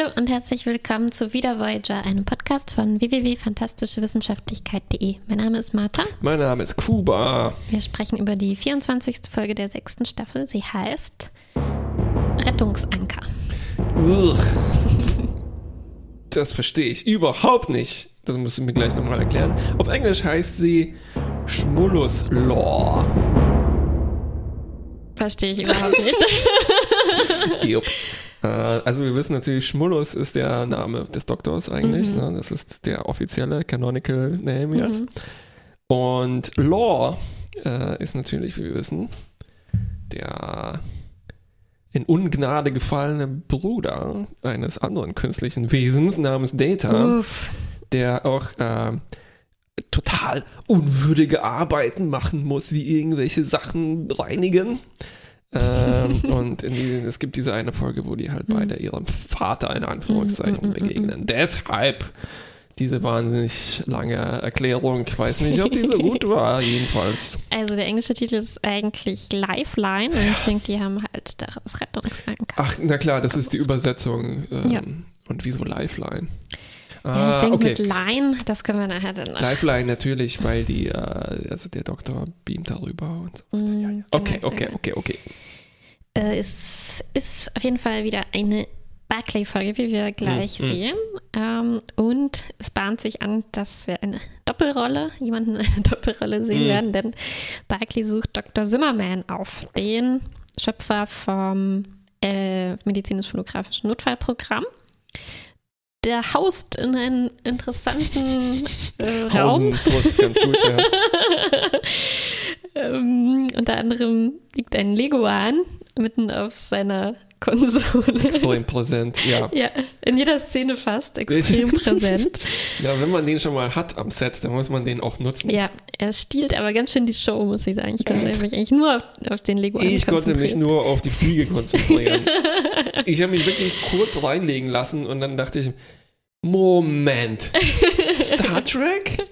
Hallo und herzlich willkommen zu Wieder Voyager, einem Podcast von www.fantastischewissenschaftlichkeit.de. Mein Name ist Martha. Mein Name ist Kuba. Wir sprechen über die 24. Folge der sechsten Staffel. Sie heißt Rettungsanker. Ugh. Das verstehe ich überhaupt nicht. Das musst du mir gleich nochmal erklären. Auf Englisch heißt sie Schmullus Law. Verstehe ich überhaupt nicht. Jupp. Äh, Also wir wissen natürlich, Schmullus ist der Name des Doktors eigentlich. Ne? Das ist der offizielle Canonical Name jetzt. Und Law äh, ist natürlich, wie wir wissen, der in Ungnade gefallene Bruder eines anderen künstlichen Wesens namens Data, Uff. der auch äh, total unwürdige Arbeiten machen muss, wie irgendwelche Sachen reinigen. Ähm, und die, es gibt diese eine Folge, wo die halt beide ihrem Vater in Anführungszeichen begegnen. Deshalb diese wahnsinnig lange Erklärung. Ich weiß nicht, ob die so gut war, jedenfalls. Also der englische Titel ist eigentlich Lifeline und ich denke, die haben halt daraus Rettungsanker. Ach, na klar, das ist die Übersetzung. Ähm, Ja. Und wieso Lifeline? Ja, ich Ah, denke okay. mit Line, das können wir nachher dann noch. Lifeline natürlich, weil die, äh, also der Doktor beamt darüber und so. Mm, Ja, ja. genau, Okay, okay, okay, okay. Äh, es ist auf jeden Fall wieder eine Barclay-Folge, wie wir gleich Mhm. sehen. Ähm, und es bahnt sich an, dass wir eine Doppelrolle, jemanden in einer Doppelrolle sehen Mhm. werden, denn Barclay sucht Dr. Zimmerman auf, den Schöpfer vom äh, medizinisch-phonografischen Notfallprogramm. Der haust in einen interessanten äh, Raum. Trifft's ganz gut, ja. Ähm, unter anderem liegt ein Leguan mitten auf seiner Konsole. Extrem präsent, ja. Ja, in jeder Szene fast extrem präsent. Ja, wenn man den schon mal hat am Set, dann muss man den auch nutzen. Ja, er stiehlt aber ganz schön die Show, muss ich sagen. Ich konnte mich eigentlich nur auf, auf den Leguan Ich konnte mich konzentrieren. nur auf die Fliege konzentrieren. ich habe mich wirklich kurz reinlegen lassen und dann dachte ich, Moment, Star Trek?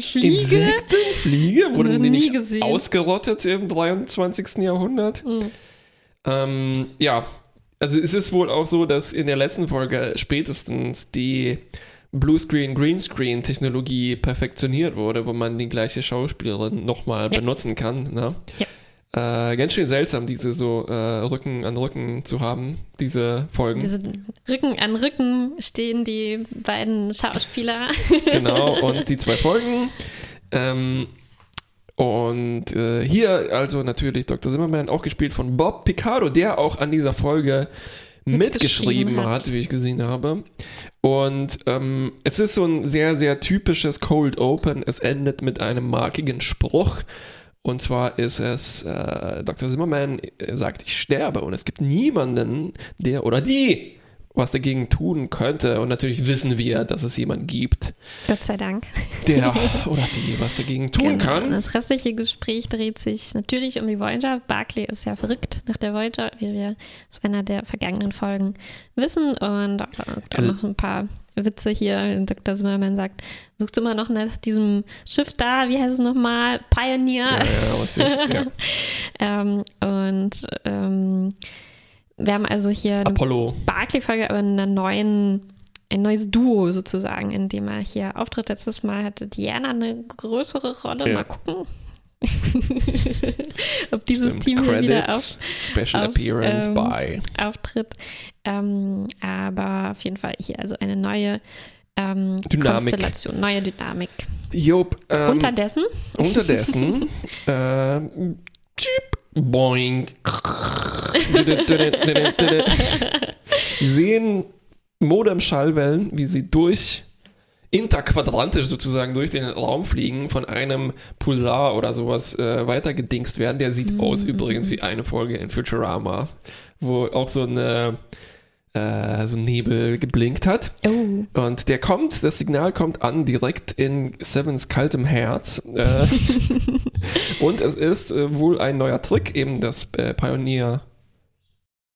Fliege? Insekten? Fliege? Wurden die nicht gesehen. ausgerottet im 23. Jahrhundert? Mhm. Ähm, ja, also es ist wohl auch so, dass in der letzten Folge spätestens die Bluescreen, Greenscreen Technologie perfektioniert wurde, wo man die gleiche Schauspielerin nochmal Ja. benutzen kann. Ne? Ja. Äh, ganz schön seltsam, diese so äh, Rücken an Rücken zu haben, diese Folgen. Diese Rücken an Rücken stehen die beiden Schauspieler. genau, und die zwei Folgen. Ähm, und äh, hier also natürlich Dr. Zimmerman, auch gespielt von Bob Picardo, der auch an dieser Folge mitgeschrieben hat. wie ich gesehen habe. Und ähm, es ist so ein sehr, sehr typisches Cold Open. Es endet mit einem markigen Spruch. Und zwar ist es, äh, Dr. Zimmerman äh, sagt, ich sterbe. Und es gibt niemanden, der oder die was dagegen tun könnte. Und natürlich wissen wir, dass es jemanden gibt, Gott sei Dank. der oder die was dagegen tun Genau. kann. Das restliche Gespräch dreht sich natürlich um die Voyager. Barclay ist ja verrückt nach der Voyager, wie wir aus einer der vergangenen Folgen wissen. Und auch, auch noch so ein paar Witze hier. Dr. Zimmerman sagt, suchst du immer noch nach diesem Schiff da, wie heißt es nochmal? Pioneer. Ja, ja, richtig. Ja. Ähm, und ähm, wir haben also hier eine Apollo. Barclay-Folge, aber in einer neuen, ein neues Duo sozusagen, in dem er hier auftritt. Letztes Mal hatte Diana eine größere Rolle. Ja. Mal gucken, ob dieses. Team hier wieder auf, Special auf, Appearance ähm, by. auftritt. Ähm, aber auf jeden Fall hier also eine neue ähm. Konstellation, neue Dynamik. Jupp. Ähm, Unterdessen, unterdessen. äh, Jeep, boing. Wir sehen Modem-Schallwellen, wie sie durch interquadrantisch sozusagen durch den Raum fliegen, von einem Pulsar oder sowas äh, weitergedingst werden. Der sieht aus übrigens wie eine Folge in Futurama, wo auch so eine äh, so ein Nebel geblinkt hat. oh, Und der kommt, das Signal kommt an direkt in Sevens kaltem Herz. Äh, und es ist äh, wohl ein neuer Trick, eben das äh, Pioneer.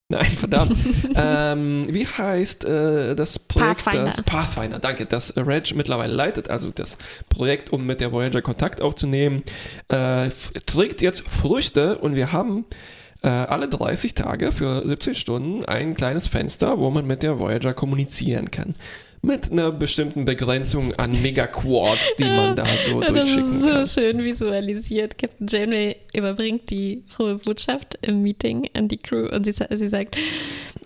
Nein, verdammt. ähm, wie heißt äh, das Projekt? Pathfinder. Das Pathfinder, danke. Das Reg mittlerweile leitet, also das Projekt, um mit der Voyager Kontakt aufzunehmen, äh, trägt jetzt Früchte und wir haben äh, alle 30 Tage für 70 Stunden ein kleines Fenster, wo man mit der Voyager kommunizieren kann mit einer bestimmten Begrenzung an Megaquarks, die man da so das durchschicken ist so kann. schön visualisiert. Captain Janeway überbringt die frohe Botschaft im Meeting an die Crew und sie, sie sagt,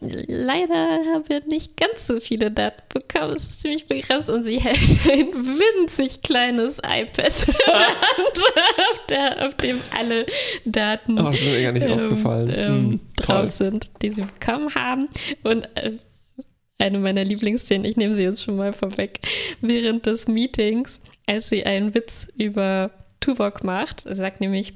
leider haben wir nicht ganz so viele Daten bekommen. Es ist ziemlich begrenzt und sie hält ein winzig kleines iPad in der Hand, auf, der, auf dem alle Daten Oh, das aufgefallen. ähm, Hm, drauf sind, die sie bekommen haben. Und äh, eine meiner Lieblingsszenen, ich nehme sie jetzt schon mal vorweg, während des Meetings, als sie einen Witz über Tuvok macht, sie sagt nämlich,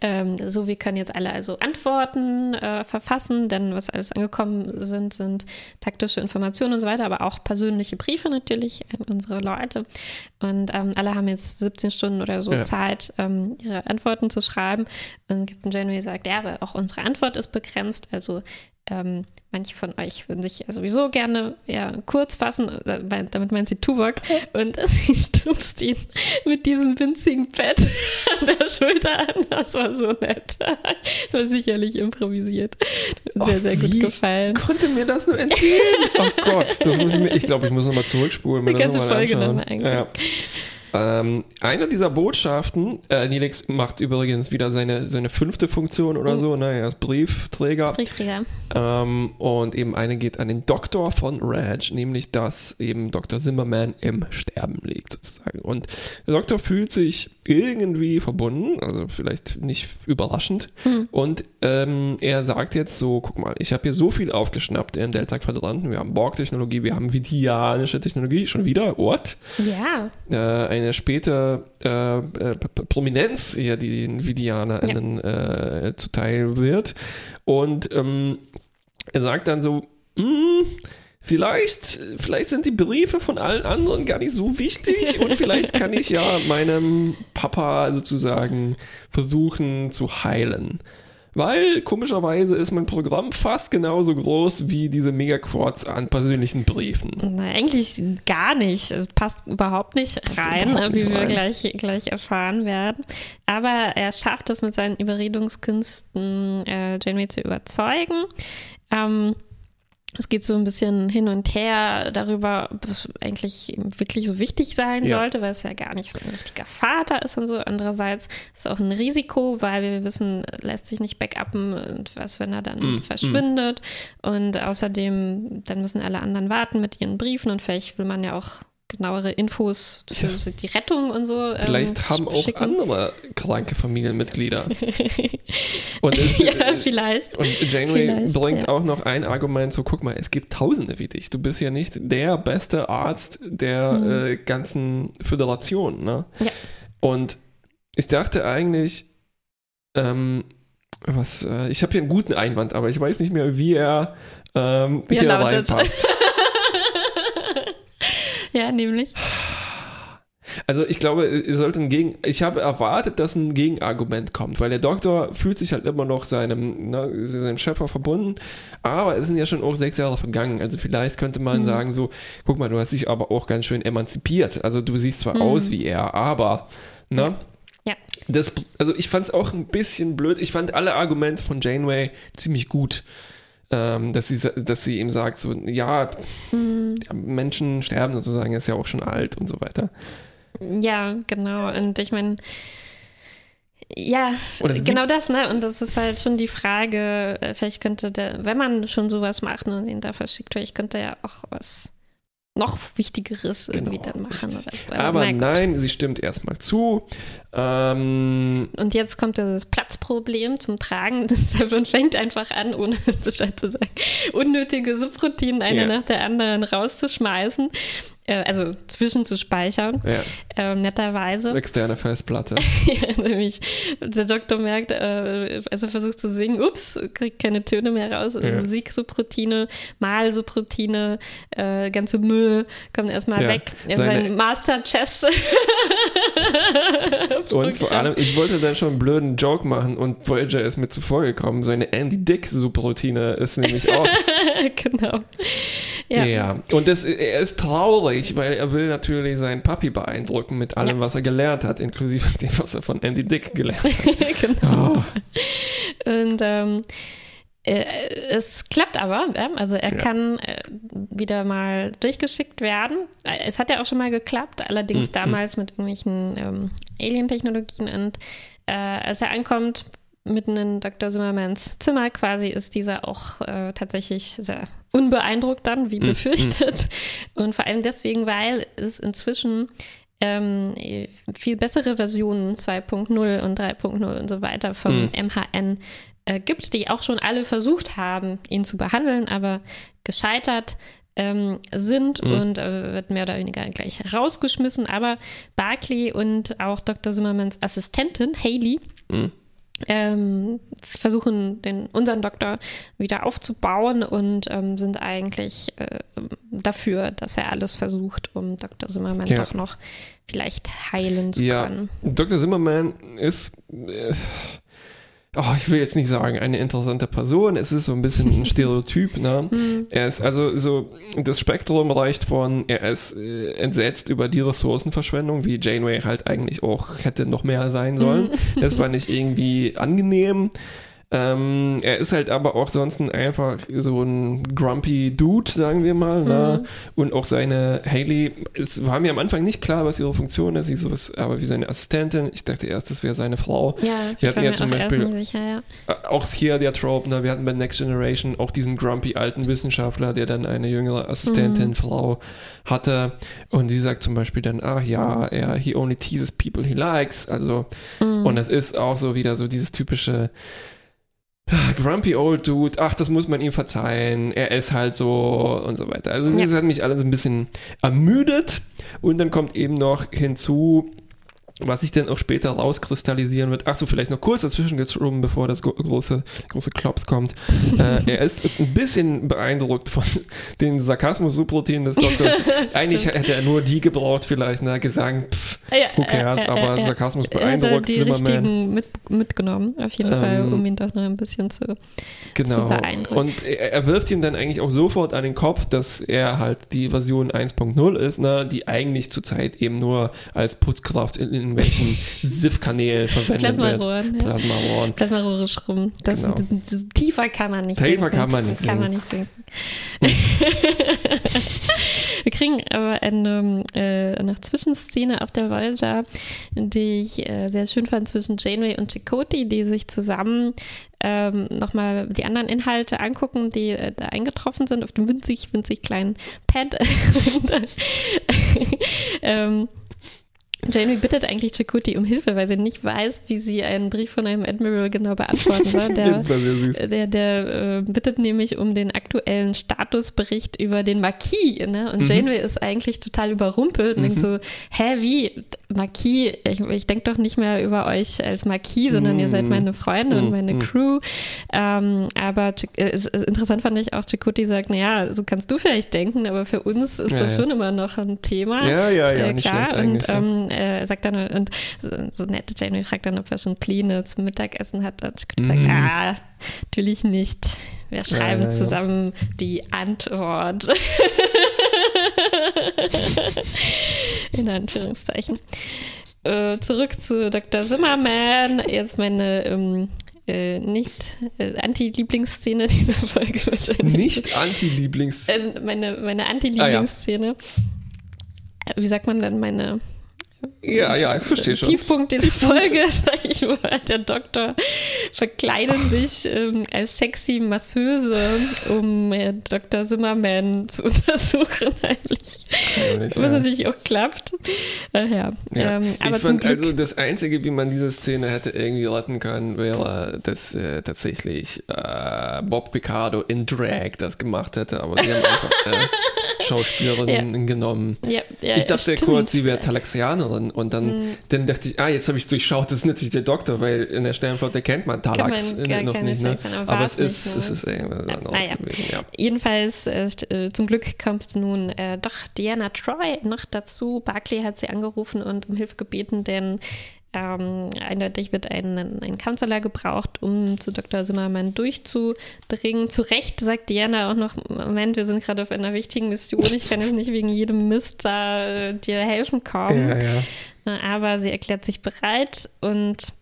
ähm, so, wir können jetzt alle also Antworten äh, verfassen, denn was alles angekommen sind, sind taktische Informationen und so weiter, aber auch persönliche Briefe natürlich an unsere Leute. Und ähm, alle haben jetzt 17 Stunden oder so Ja. Zeit, ähm, ihre Antworten zu schreiben. Und Captain Janeway sagt, ja, aber auch unsere Antwort ist begrenzt. Also ähm, manche von euch würden sich ja sowieso gerne ja, kurz fassen, damit meint sie Tuvok. Und sie stupst ihn mit diesem winzigen Pad an der Schulter an. Das war so nett. Das war sicherlich improvisiert. Sehr, Oh, sehr gut wie gefallen. Konnte mir das nur entgehen? Oh Gott, das muss ich mir, ich glaube, ich muss nochmal zurückspulen. mir Die ganze noch mal Folge nochmal angucken. Ja. Ähm, eine dieser Botschaften, äh, Nilix macht übrigens wieder seine, seine fünfte Funktion oder Oh. so, ne, er ist Briefträger. Briefträger. Ähm, und eben eine geht an den Doktor von Reg, nämlich dass eben Dr. Zimmerman im Sterben liegt sozusagen. Und der Doktor fühlt sich irgendwie verbunden, also vielleicht nicht überraschend. Hm. Und ähm, er sagt jetzt so, guck mal, ich habe hier so viel aufgeschnappt im Delta-Quadranten. Wir haben Borg-Technologie, wir haben vidianische Technologie, schon wieder, what? Ja. äh, eine späte äh, äh, Prominenz hier, die den VidianerInnen äh, zuteil wird. Und ähm, er sagt dann so, "Hm, vielleicht, vielleicht sind die Briefe von allen anderen gar nicht so wichtig und vielleicht kann ich ja meinem Papa sozusagen versuchen zu heilen. Weil komischerweise ist mein Programm fast genauso groß wie diese Megaquarts an persönlichen Briefen. Na, eigentlich gar nicht. Es passt überhaupt nicht rein, überhaupt nicht wie wir rein. gleich, gleich erfahren werden. Aber er schafft es mit seinen Überredungskünsten, äh, Janeway zu überzeugen. Ähm, es geht so ein bisschen hin und her darüber, was eigentlich wirklich so wichtig sein Ja. sollte, weil es ja gar nicht so ein richtiger Vater ist und so. Andererseits ist es auch ein Risiko, weil wir wissen, lässt sich nicht backuppen und was, wenn er dann Mm, verschwindet. Und außerdem, dann müssen alle anderen warten mit ihren Briefen und vielleicht will man ja auch genauere Infos für Ja. die Rettung und so. ähm, Vielleicht haben auch schicken. andere kranke Familienmitglieder. Und, es, ja, vielleicht. und Janeway Vielleicht, bringt ja. auch noch ein Argument so, guck mal, es gibt Tausende wie dich. Du bist ja nicht der beste Arzt der Mhm. äh, ganzen Föderation. Ne? Ja. Und ich dachte eigentlich, ähm, was, äh, ich habe hier einen guten Einwand, aber ich weiß nicht mehr, wie er ähm, Wie er hier lautet. reinpasst. ja, nämlich. Also ich glaube, ihr sollt ein Gegen. Ich habe erwartet, dass ein Gegenargument kommt, weil der Doktor fühlt sich halt immer noch seinem, ne, seinem Schöpfer verbunden, aber es sind ja schon auch sechs Jahre vergangen. Also vielleicht könnte man Mhm. sagen so, guck mal, du hast dich aber auch ganz schön emanzipiert. Also du siehst zwar Mhm. aus wie er, aber ne? Ja. Das, also ich fand es auch ein bisschen blöd. Ich fand alle Argumente von Janeway ziemlich gut. Ähm, dass, sie, dass sie ihm sagt, so, ja, Mhm. Ja, Menschen sterben sozusagen, ist ja auch schon alt und so weiter. Ja, genau. Und ich meine, ja, genau das, ne? Und das ist halt schon die Frage, äh, vielleicht könnte der, wenn man schon sowas macht und ihn da verschickt, vielleicht könnte er auch was noch Wichtigeres irgendwie Genau, dann machen. so. Aber gut. nein, sie stimmt erstmal zu. Ähm, Und jetzt kommt das Platzproblem zum Tragen. Das Seven fängt einfach an, ohne Bescheid zu sagen, unnötige Subroutinen eine Ja. nach der anderen rauszuschmeißen. Äh, also zwischenzuspeichern, ja, äh, netterweise. externe Festplatte. Ja, nämlich der Doktor merkt, äh, als er versucht zu singen, ups, kriegt keine Töne mehr raus. Ja. Musik-Subroutine, Mal-Subroutine, äh, ganze Müll kommt erstmal Ja, weg. Er seine- sein Master-Chess. Und vor allem, ich wollte dann schon einen blöden Joke machen und Voyager ist mir zuvor gekommen. Seine Andy Dick-Subroutine ist nämlich auch. genau. ja. Ja. Und das, er ist traurig, weil er will natürlich seinen Papi beeindrucken mit allem, Ja. was er gelernt hat, inklusive dem, was er von Andy Dick gelernt hat. genau. Oh, Und ähm, äh, es klappt aber, also er ja. kann äh, wieder mal durchgeschickt werden. Es hat ja auch schon mal geklappt, allerdings mhm. damals mit irgendwelchen ähm, Alien-Technologien. Und äh, als er ankommt, mitten in Dr. Zimmermans Zimmer quasi, ist dieser auch äh, tatsächlich sehr unbeeindruckt dann, wie mhm. befürchtet. Mhm. Und vor allem deswegen, weil es inzwischen ähm, viel bessere Versionen 2.0 und 3.0 und so weiter vom mhm. MHN äh, gibt, die auch schon alle versucht haben, ihn zu behandeln, aber gescheitert ähm, sind mhm. und äh, wird mehr oder weniger gleich rausgeschmissen. Aber Barclay und auch Dr. Zimmermans Assistentin Haley mhm. Ähm, versuchen, den, unseren Doktor wieder aufzubauen und ähm, sind eigentlich äh, dafür, dass er alles versucht, um Dr. Zimmerman ja. doch noch vielleicht heilen zu ja. können. Dr. Zimmerman ist. Äh oh, ich will jetzt nicht sagen, eine interessante Person. Es ist so ein bisschen ein Stereotyp. Ne? Mhm. Er ist also so, das Spektrum reicht von, er ist äh, entsetzt über die Ressourcenverschwendung, wie Janeway halt eigentlich auch hätte noch mehr sein sollen. Mhm. Das fand ich irgendwie angenehm. Ähm, er ist halt aber auch sonst einfach so ein grumpy Dude, sagen wir mal. Ne? Mhm. Ne? Und auch seine Haley, es war mir am Anfang nicht klar, was ihre Funktion ist. Sie ist sowas, aber wie seine Assistentin. Ich dachte erst, das wäre seine Frau. Ja, wir hatten ja zum Beispiel sicher, ja. Auch hier der Trope, ne? wir hatten bei Next Generation auch diesen grumpy alten Wissenschaftler, der dann eine jüngere Assistentin, mhm. Frau hatte. Und sie sagt zum Beispiel dann, ach ja, er, he only teases people he likes. Also, mhm. und das ist auch so wieder so dieses typische Grumpy Old Dude, ach, das muss man ihm verzeihen, er ist halt so und so weiter. Also ja. das hat mich alles ein bisschen ermüdet und dann kommt eben noch hinzu, was sich dann auch später rauskristallisieren wird. Achso, vielleicht noch kurz dazwischen geschoben, bevor das große, große Klops kommt. äh, er ist ein bisschen beeindruckt von den Sarkasmus-Subroutinen des Doktors. Eigentlich hätte er nur die gebraucht, vielleicht, ne? Gesang, pff, ja, who cares, äh, äh, aber Sarkasmus beeindruckt. Er die richtigen mit, mitgenommen, auf jeden ähm, Fall, um ihn doch noch ein bisschen zu, genau. zu beeindrucken. Und er, er, wirft ihm dann eigentlich auch sofort an den Kopf, dass er halt die Version 1.0 ist, ne? die eigentlich zurzeit eben nur als Putzkraft in, in irgendwelchen SIF-Kanälen verwendet Plasmarohren, wird. Plasmarohren. Plasmarohre schrubben. Das, genau. das, tiefer kann man nicht Tiefer sinken. kann man nicht Kann man nicht sinken. Wir kriegen aber eine, äh, eine Zwischenszene auf der Voyager, die ich äh, sehr schön fand zwischen Janeway und Chakotay, die sich zusammen ähm, nochmal die anderen Inhalte angucken, die äh, da eingetroffen sind auf dem winzig, winzig kleinen Pad. ähm, Jamie bittet eigentlich Chakoti um Hilfe, weil sie nicht weiß, wie sie einen Brief von einem Admiral genau beantworten soll. Der, der, der äh, bittet nämlich um den aktuellen Statusbericht über den Marquis. Ne? Und mhm. Janeway ist eigentlich total überrumpelt und mhm. denkt so, hä, wie? Marquis? Ich, ich denke doch nicht mehr über euch als Marquis, sondern mhm. ihr seid mhm. meine Freunde und meine mhm. Crew. Ähm, aber äh, interessant fand ich auch, Chakoti sagt, naja, so kannst du vielleicht denken, aber für uns ist ja, das ja. schon immer noch ein Thema. Ja, ja, ja, äh, klar. und ähm, äh, sagt dann, und so nette Jamie fragt dann, ob er schon Pläne zum Mittagessen hat. Und ich gesagt, mm. ah, natürlich nicht. Wir schreiben ja, ja, zusammen ja. die Antwort. In Anführungszeichen. Äh, zurück zu Dr. Zimmerman. Jetzt meine ähm, äh, nicht äh, Anti-Lieblingsszene dieser Folge wahrscheinlich. Nicht Anti-Lieblingsszene? Äh, meine meine Anti-Lieblingsszene. Ah, Wie sagt man denn meine ja, ja, ich verstehe schon. Tiefpunkt dieser Folge, sag ich mal, der Doktor verkleidet sich ähm, als sexy Masseuse, um äh, Dr. Zimmerman zu untersuchen, eigentlich. Nicht, Was ja. natürlich auch klappt. Äh, ja. ja. Ähm, aber ich fand also das Einzige, wie man diese Szene hätte irgendwie retten können, wäre, dass äh, tatsächlich äh, Bob Picardo in Drag das gemacht hätte, aber sie haben einfach äh, Schauspielerin ja. genommen. Ja, ja, ich dachte sehr kurz, sie wäre Talaxianerin und dann, mhm. dann dachte ich, ah, jetzt habe ich es durchschaut, das ist natürlich der Doktor, weil in der Sternflotte kennt man Talax man noch nicht. Ne? Aber, aber es, ist, es ist irgendwas anderes ah, gewesen. Ja. Jedenfalls, äh, äh, zum Glück kommt nun äh, doch Diana Troy noch dazu. Barclay hat sie angerufen und um Hilfe gebeten, denn ähm, eindeutig wird ein, ein Kanzler gebraucht, um zu Dr. Zimmermann durchzudringen. Zu Recht sagt Diana auch noch, Moment, wir sind gerade auf einer wichtigen Mission, ich kann jetzt nicht wegen jedem Mist da äh, dir helfen kommen. Ja, ja. Aber sie erklärt sich bereit und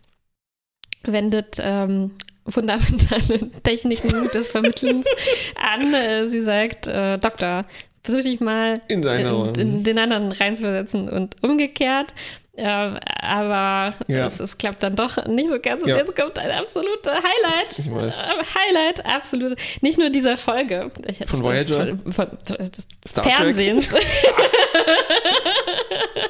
wendet ähm, fundamentale Techniken des Vermittelns an. Äh, sie sagt, äh, Doktor, versuch dich mal in, in, in, den anderen reinzuversetzen und umgekehrt. Äh, aber ja. es, es, klappt dann doch nicht so ganz. Und ja. jetzt kommt ein absoluter Highlight. Ich weiß. Äh, Highlight, absolut. Nicht nur dieser Folge. Ich, von Voyager? Von, von, Fernsehens.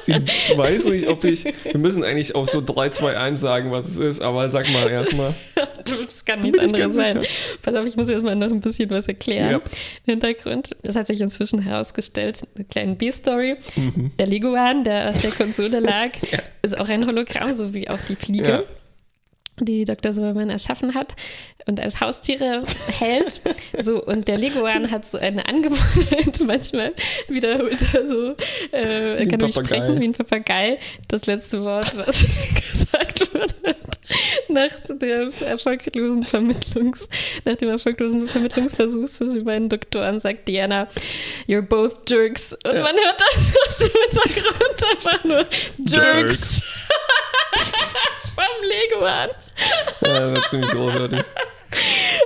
ich weiß nicht, ob ich. Wir müssen eigentlich auch so 3, 2, 1 sagen, was es ist, aber sag mal erstmal. das kann nichts anderes sein. Pass auf, ich muss jetzt mal noch ein bisschen was erklären. Ja. Hintergrund. Das hat sich inzwischen herausgestellt. Eine kleine B-Story. Mhm. Der Leguan, der auf der Konsole lag, ja. ist auch ein Hologramm, so wie auch die Fliege. Ja die Dr. Silbermann erschaffen hat und als Haustiere hält. So, und der Leguan hat so eine Angewohnheit, manchmal wiederholt er so, äh, er kann nicht sprechen wie ein Papagei. Das letzte Wort, was gesagt wird, nach der erfolglosen Vermittlungs, nach dem erfolglosen Vermittlungsversuch zwischen den beiden Doktoren sagt Diana, you're both jerks. Und ja. man hört das aus dem Hintergrund einfach nur Jerks. jerks. Vom Leguan. Ja, war ziemlich großartig.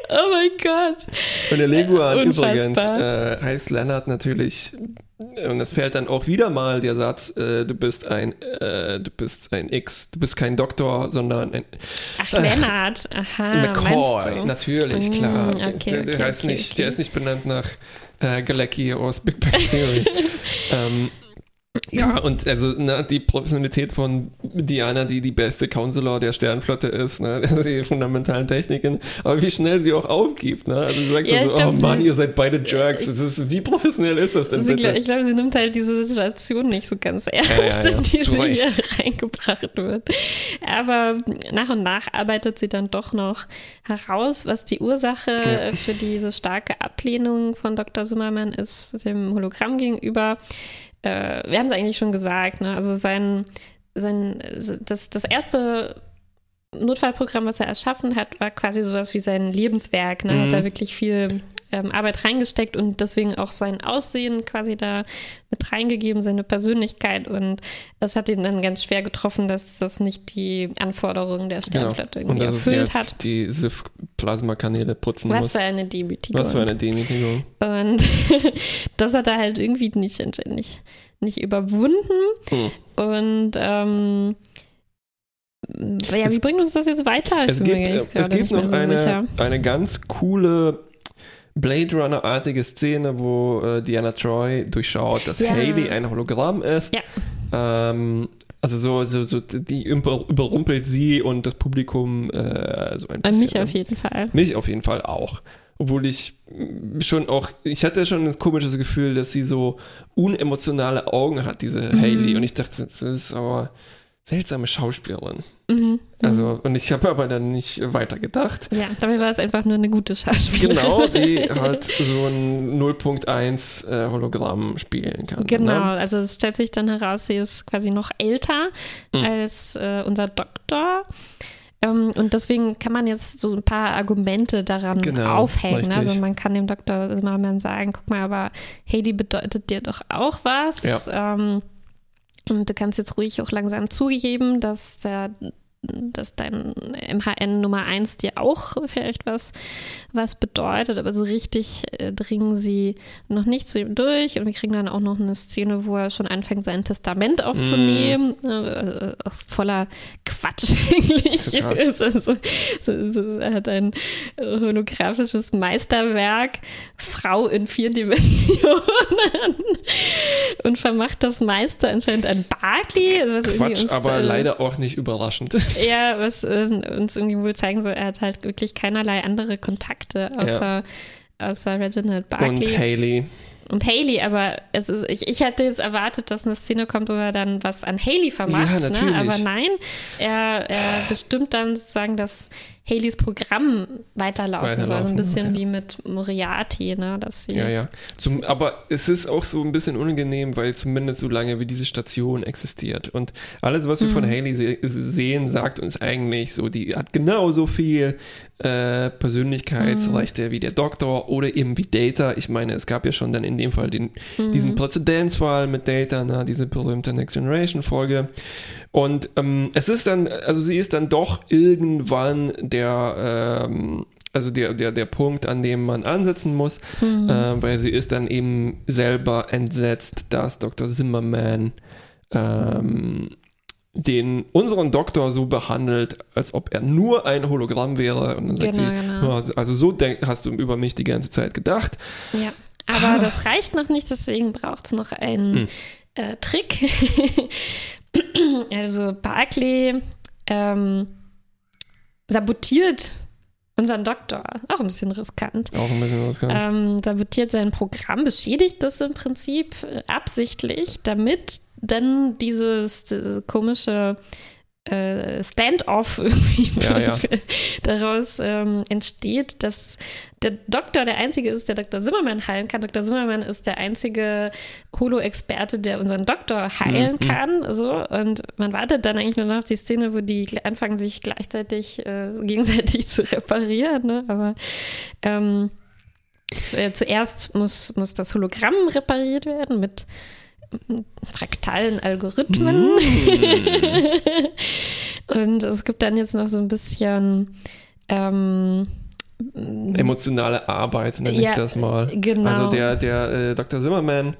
Oh mein Gott. Und der Leguan übrigens äh, heißt Leonard natürlich, und es fällt dann auch wieder mal der Satz, äh, du bist ein, äh, du bist ein X, du bist kein Doktor, sondern ein Ach, Leonard, aha. McCoy, natürlich, mm, klar. Okay, der, der okay, heißt okay, nicht, der ist nicht benannt nach äh, Galecki aus Big Bang Theory. ähm, ja, und also ne, die Professionalität von Diana, die die beste Counselor der Sternflotte ist, ne, die fundamentalen Techniken, aber wie schnell sie auch aufgibt. Ne? Also sie sagt Ja, so, ich glaub, oh Mann, sie- ihr seid beide Jerks. Das ist, wie professionell ist das denn bitte? ich glaube, sie nimmt halt diese Situation nicht so ganz ernst, ja, ja, in die sie hier reingebracht wird. Aber nach und nach arbeitet sie dann doch noch heraus, was die Ursache für diese starke Ablehnung von Dr. Zimmermann ist, dem Hologramm gegenüber. Äh, wir haben es eigentlich schon gesagt, ne? also sein, sein das, das erste Notfallprogramm, was er erschaffen hat, war quasi sowas wie sein Lebenswerk. Ne? Mhm. Hat da wirklich viel ähm, Arbeit reingesteckt und deswegen auch sein Aussehen quasi da mit reingegeben, seine Persönlichkeit. Und das hat ihn dann ganz schwer getroffen, dass das nicht die Anforderungen der Sternflotte Genau. Irgendwie erfüllt hat. die SIF-Plasmakanäle putzen Was muss. für eine Demütigung. Was für eine Demütigung. Und das hat er halt irgendwie nicht, nicht, nicht überwunden. Hm. Und ähm, ja, wie Es- bringt uns das jetzt weiter? Ich Es gibt, äh, es gibt noch so eine, sicher. eine ganz coole Blade Runner-artige Szene, wo äh, Diana Troy durchschaut, dass Ja. Haley ein Hologramm ist. Ja. Ähm, also so, so, so die über, überrumpelt sie und das Publikum äh, so ein An bisschen. mich ne? auf jeden Fall. Mich auf jeden Fall auch. Obwohl ich schon auch, ich hatte schon ein komisches Gefühl, dass sie so unemotionale Augen hat, diese Mhm. Haley. Und ich dachte, das ist aber seltsame Schauspielerin. Mhm. Also, und ich habe aber dann nicht weiter gedacht. Ja, dabei war es einfach nur eine gute Schauspielerin. Genau, die halt so ein 0.1 äh, Hologramm spielen kann. Genau, Ne? also es stellt sich dann heraus, sie ist quasi noch älter Mhm. als äh, unser Doktor. Ähm, und deswegen kann man jetzt so ein paar Argumente daran Genau, aufhängen. richtig. Also man kann dem Doktor immer mal sagen, guck mal, aber Heidi bedeutet dir doch auch was. Ähm, und du kannst jetzt ruhig auch langsam zugeben, dass der dass dein MHN Nummer 1 dir auch vielleicht was, was bedeutet, aber so richtig äh, dringen sie noch nicht zu ihm durch und wir kriegen dann auch noch eine Szene, wo er schon anfängt, sein Testament aufzunehmen, äh, also, voller Quatsch eigentlich ist. Also, so, so, er hat ein holographisches Meisterwerk, Frau in vier Dimensionen und vermacht das Meister anscheinend an Barclay. Also Quatsch, uns, aber äh, leider auch nicht überraschend. Ja, was äh, uns irgendwie wohl zeigen soll, er hat halt wirklich keinerlei andere Kontakte außer, außer Reginald Und Barkley Haley. und, Haley. Aber es ist, ich, ich hätte jetzt erwartet, dass eine Szene kommt, wo er dann was an Haley vermacht. Ja, ne? Aber nein, er, er bestimmt dann sozusagen, dass Haleys Programm weiterlaufen, soll. So ein Weiterlaufen, bisschen ja. wie mit Moriarty, ne? Dass sie, Ja, ja. Zum, aber es ist auch so ein bisschen unangenehm, weil zumindest so lange wie diese Station existiert. Und alles, was wir Mhm. von Haley se sehen, sagt uns eigentlich so, die hat genauso viel äh, Persönlichkeitsrechte wie der Doktor oder eben wie Data. Ich meine, es gab ja schon dann in dem Fall den, Mhm. diesen Präzedenzfall mit Data, ne, diese berühmte Next Generation Folge. Und ähm, es ist dann, also sie ist dann doch irgendwann der, ähm, also der, der, der Punkt, an dem man ansetzen muss, mhm. äh, weil sie ist dann eben selber entsetzt, dass Dr. Zimmerman ähm, den unseren Doktor so behandelt, als ob er nur ein Hologramm wäre. Und dann sagt genau, sie, genau. also so denk, hast du über mich die ganze Zeit gedacht. Ja, aber das reicht noch nicht, deswegen braucht es noch einen hm. äh, Trick. also Barclay ähm, sabotiert unseren Doktor. Auch ein bisschen riskant. Auch ein bisschen riskant. Ähm, sabotiert sein Programm, beschädigt das im Prinzip äh, absichtlich, damit dann dieses, dieses komische äh, Stand-off irgendwie ja, ja. daraus ähm, entsteht, dass der Doktor der Einzige ist, der Dr. Zimmermann heilen kann. Dr. Zimmermann ist der einzige Holo-Experte, der unseren Doktor heilen mhm. kann. So. Und man wartet dann eigentlich nur noch auf die Szene, wo die anfangen, sich gleichzeitig äh, gegenseitig zu reparieren. Ne? Aber ähm, zuerst muss, muss das Hologramm repariert werden mit fraktalen Algorithmen. Mm. und es gibt dann jetzt noch so ein bisschen ähm, emotionale Arbeit, nenne ja, ich das mal. Genau. Also der, der äh, Dr. Zimmerman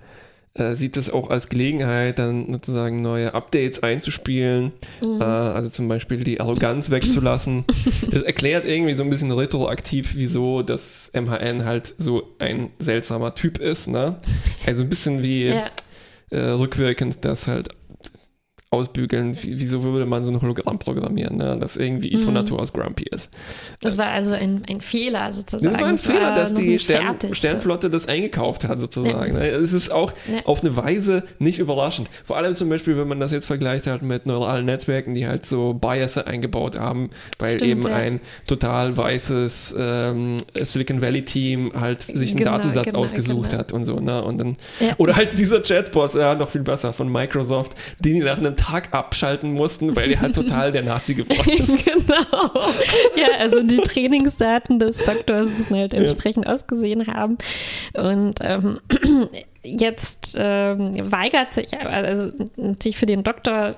äh, sieht es auch als Gelegenheit, dann sozusagen neue Updates einzuspielen. Mhm. Äh, also zum Beispiel die Arroganz wegzulassen. Es erklärt irgendwie so ein bisschen retroaktiv, wieso das MHN halt so ein seltsamer Typ ist. Ne? Also ein bisschen wie ja äh, rückwirkend das halt ausbügeln, wieso würde man so ein Hologramm programmieren, ne? das irgendwie mhm. von Natur aus grumpy ist. Das war also ein, ein Fehler sozusagen. Das war ein Fehler, war dass die Stern, Sternflotte das eingekauft hat sozusagen. Ja. Ne? Es ist auch ja. auf eine Weise nicht überraschend. Vor allem zum Beispiel, wenn man das jetzt vergleicht hat mit neuralen Netzwerken, die halt so Bias eingebaut haben, weil Stimmt, eben ja. ein total weißes ähm, Silicon Valley Team halt sich einen genau, Datensatz genau, ausgesucht genau. hat und so. Ne? Und dann, Oder halt dieser Chatbot, ja, noch viel besser von Microsoft, die nach einem Tag abschalten mussten, weil er halt total der Nazi geworden ist. genau. Ja, also die Trainingsdaten des Doktors müssen halt entsprechend ja. ausgesehen haben. Und ähm, jetzt ähm, weigert sich, also natürlich für den Doktor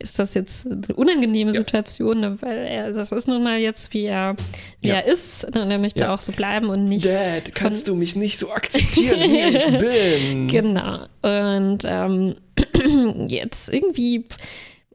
ist das jetzt eine unangenehme ja. Situation, ne, weil er, das ist nun mal jetzt, wie er, wie ja. er ist. Ne, und er möchte ja. auch so bleiben und nicht. Dad, kannst du mich nicht so akzeptieren, wie ich bin? Genau. Und ähm, jetzt irgendwie.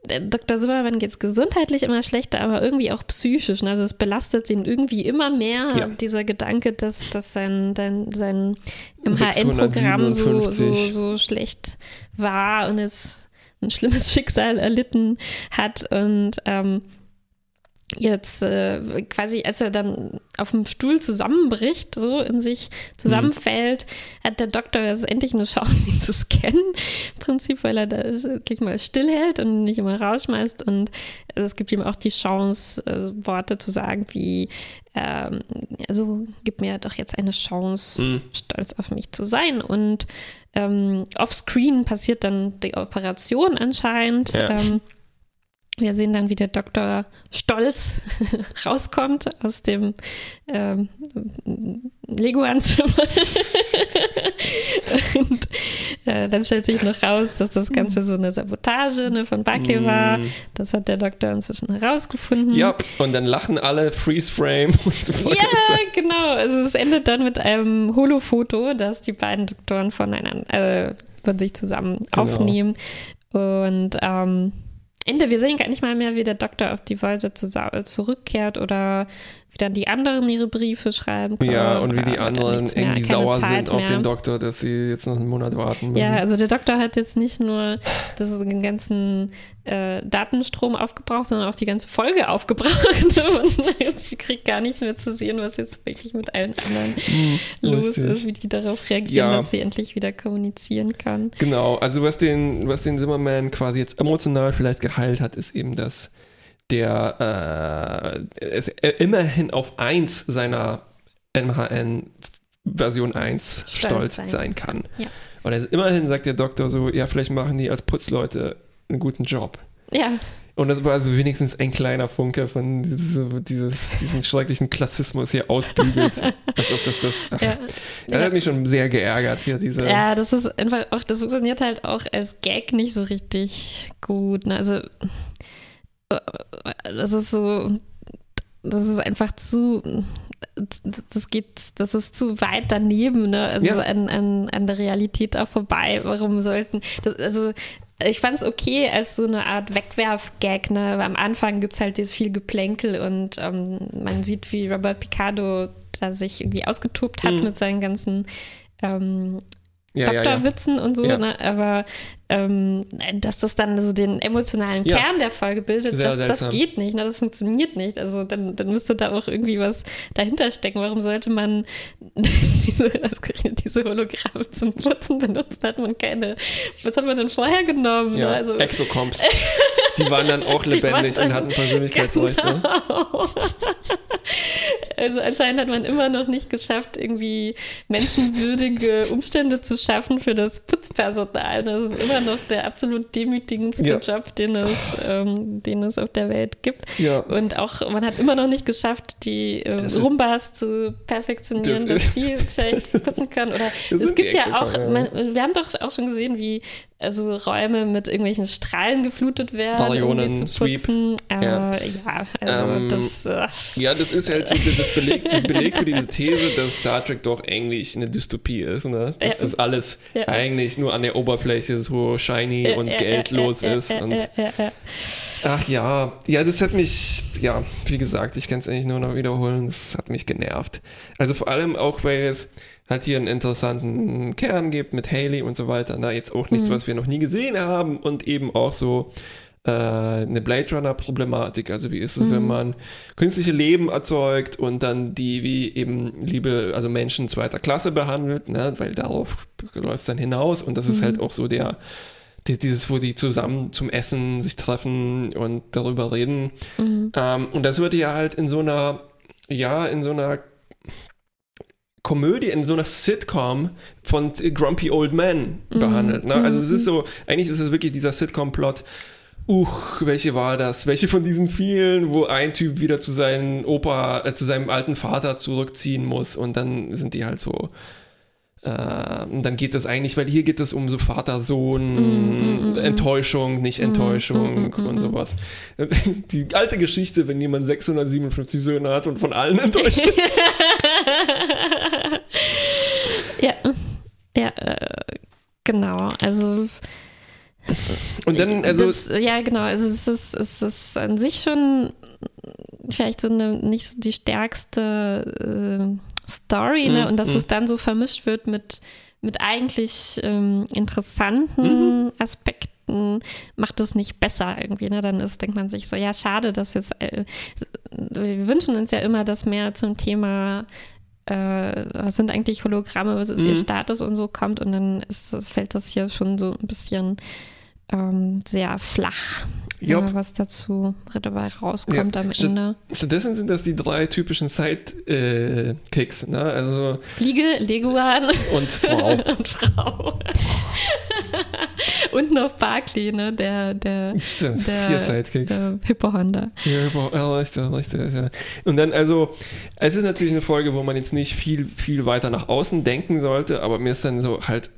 Dr. Zimmermann geht es gesundheitlich immer schlechter, aber irgendwie auch psychisch. Also es belastet ihn irgendwie immer mehr, ja. dieser Gedanke, dass, dass sein, sein, sein MHN-Programm so, so, so schlecht war und es ein schlimmes Schicksal erlitten hat und ähm, jetzt äh, quasi, als er dann auf dem Stuhl zusammenbricht, so in sich zusammenfällt, mhm. hat der Doktor jetzt endlich eine Chance, ihn zu scannen. Im Prinzip, weil er da wirklich mal stillhält und nicht immer rausschmeißt. Und es gibt ihm auch die Chance, äh, Worte zu sagen wie, ähm, also gib mir doch jetzt eine Chance, mhm. stolz auf mich zu sein. Und ähm, offscreen passiert dann die Operation anscheinend. Ja. Ähm, wir sehen dann, wie der Doktor stolz rauskommt aus dem ähm, Leguan-Zimmer. und äh, dann stellt sich noch raus, dass das Ganze so eine Sabotage ne, von Buckley mm. war. Das hat der Doktor inzwischen herausgefunden. Ja, und dann lachen alle Freeze-Frame. So ja, genau. Also es endet dann mit einem Holo-Foto, das die beiden Doktoren voneinander, äh, von sich zusammen genau. aufnehmen. Und ähm, Ende, wir sehen gar nicht mal mehr, wie der Doktor auf die Voyager zurückkehrt oder dann die anderen ihre Briefe schreiben können. Ja, und wie die anderen irgendwie sauer Zeit sind auf den Doktor, dass sie jetzt noch einen Monat warten müssen. Ja, also der Doktor hat jetzt nicht nur das, den ganzen äh, Datenstrom aufgebraucht, sondern auch die ganze Folge aufgebraucht. und sie kriegt gar nichts mehr zu sehen, was jetzt wirklich mit allen anderen hm, los richtig. ist, wie die darauf reagieren, ja. dass sie endlich wieder kommunizieren kann. Genau, also was den, was den Zimmerman quasi jetzt emotional vielleicht geheilt hat, ist eben das der äh, immerhin auf 1 seiner MHN Version 1 stolz, stolz sein. sein. kann. Ja. Und er ist, immerhin sagt der Doktor so, ja, vielleicht machen die als Putzleute einen guten Job. Ja. Und das war also wenigstens ein kleiner Funke von diese, dieses, diesen schrecklichen Klassismus hier ausbügelt. als ob das das. Ach, ja. Das hat mich schon sehr geärgert hier, diese. Ja, das ist einfach auch, das funktioniert halt auch als Gag nicht so richtig gut. Ne? Also, das ist so, das ist einfach zu, das geht, das ist zu weit daneben, ne? Also ja. an, an, an der Realität auch vorbei. Warum sollten, das, also ich fand es okay als so eine Art Wegwerf-Gag. Ne? Am Anfang gibt es halt viel Geplänkel und ähm, man sieht, wie Robert Picardo da sich irgendwie ausgetobt hat mhm. mit seinen ganzen ähm, ja, Doktorwitzen ja, ja. und so, ne? aber ähm, dass das dann so den emotionalen Kern der Folge bildet, das, das, geht nicht, ne? das funktioniert nicht. Also dann, dann müsste da auch irgendwie was dahinter stecken. Warum sollte man diese, diese Hologramme zum Putzen benutzen? Hat man keine. Was hat man denn vorher genommen? Ja, ne? also, Exocomps. Die waren dann auch lebendig dann, und hatten Persönlichkeitsrechte. Genau. Also anscheinend hat man immer noch nicht geschafft, irgendwie menschenwürdige Umstände zu schaffen für das Putzpersonal. Das ist immer noch der absolut demütigendste ja. Job, den es, ähm, den es auf der Welt gibt. Ja. Und auch, man hat immer noch nicht geschafft, die äh, Rumbas zu perfektionieren, das dass die vielleicht putzen können. Oder es gibt ja auch, man, wir haben doch auch schon gesehen, wie also Räume mit irgendwelchen Strahlen geflutet werden, Ballionen, um zu putzen. Äh, ja. ja. also ähm, das. Äh, ja, das ist halt so das Beleg, Beleg für diese These, dass Star Trek doch eigentlich eine Dystopie ist, ne? Dass ja. das alles ja. eigentlich nur an der Oberfläche so shiny und geldlos ist. Und, ach ja, ja, das hat mich, ja, wie gesagt, ich kann es eigentlich nur noch wiederholen, das hat mich genervt. Also vor allem auch, weil es halt hier einen interessanten Kern gibt mit Haley und so weiter. Na, jetzt auch nichts, mhm. was wir noch nie gesehen haben und eben auch so äh, eine Blade Runner-Problematik. Also wie ist es, mhm. wenn man künstliche Leben erzeugt und dann die wie eben liebe, also Menschen zweiter Klasse behandelt, ne? weil darauf läuft es dann hinaus und das mhm. ist halt auch so der dieses, wo die zusammen zum Essen sich treffen und darüber reden. Mhm. Ähm, und das wird ja halt in so einer, ja, in so einer Komödie, in so einer Sitcom von Grumpy Old Man mhm. behandelt. Ne? Also es ist so, eigentlich ist es wirklich dieser Sitcom-Plot. Uch, welche war das? Welche von diesen vielen, wo ein Typ wieder zu seinem Opa, äh, zu seinem alten Vater zurückziehen muss und dann sind die halt so. Äh, und dann geht das eigentlich, weil hier geht es um so Vater-Sohn, mm, mm, Enttäuschung, nicht Enttäuschung mm, und sowas. Die alte Geschichte, wenn jemand 657 Söhne hat und von allen enttäuscht ist. ja, ja, äh, genau. Also. Und dann, also. Das, ja, genau. Also, es ist, es ist an sich schon vielleicht so eine nicht die stärkste äh, Story, ne? Und dass mm. es dann so vermischt wird mit, mit eigentlich ähm, interessanten mhm. Aspekten macht es nicht besser irgendwie. Ne? Dann ist, denkt man sich so, ja, schade, dass jetzt, äh, wir wünschen uns ja immer, dass mehr zum Thema äh, was sind eigentlich Hologramme, was ist mhm. ihr Status und so kommt und dann ist das, fällt das hier schon so ein bisschen ähm, sehr flach, äh, was dazu dabei rauskommt ja. am Ende. Stattdessen sind das die drei typischen Sidekicks, ne? Also Fliege, Leguan und Frau. und Frau. und noch Barkley, ne? Der, der, Stimmt, der, vier Sidekicks. Der Hippo Honda. Ja, Hippo, ja, richtig, richtig, ja. Und dann, also, es ist natürlich eine Folge, wo man jetzt nicht viel, viel weiter nach außen denken sollte, aber mir ist dann so halt,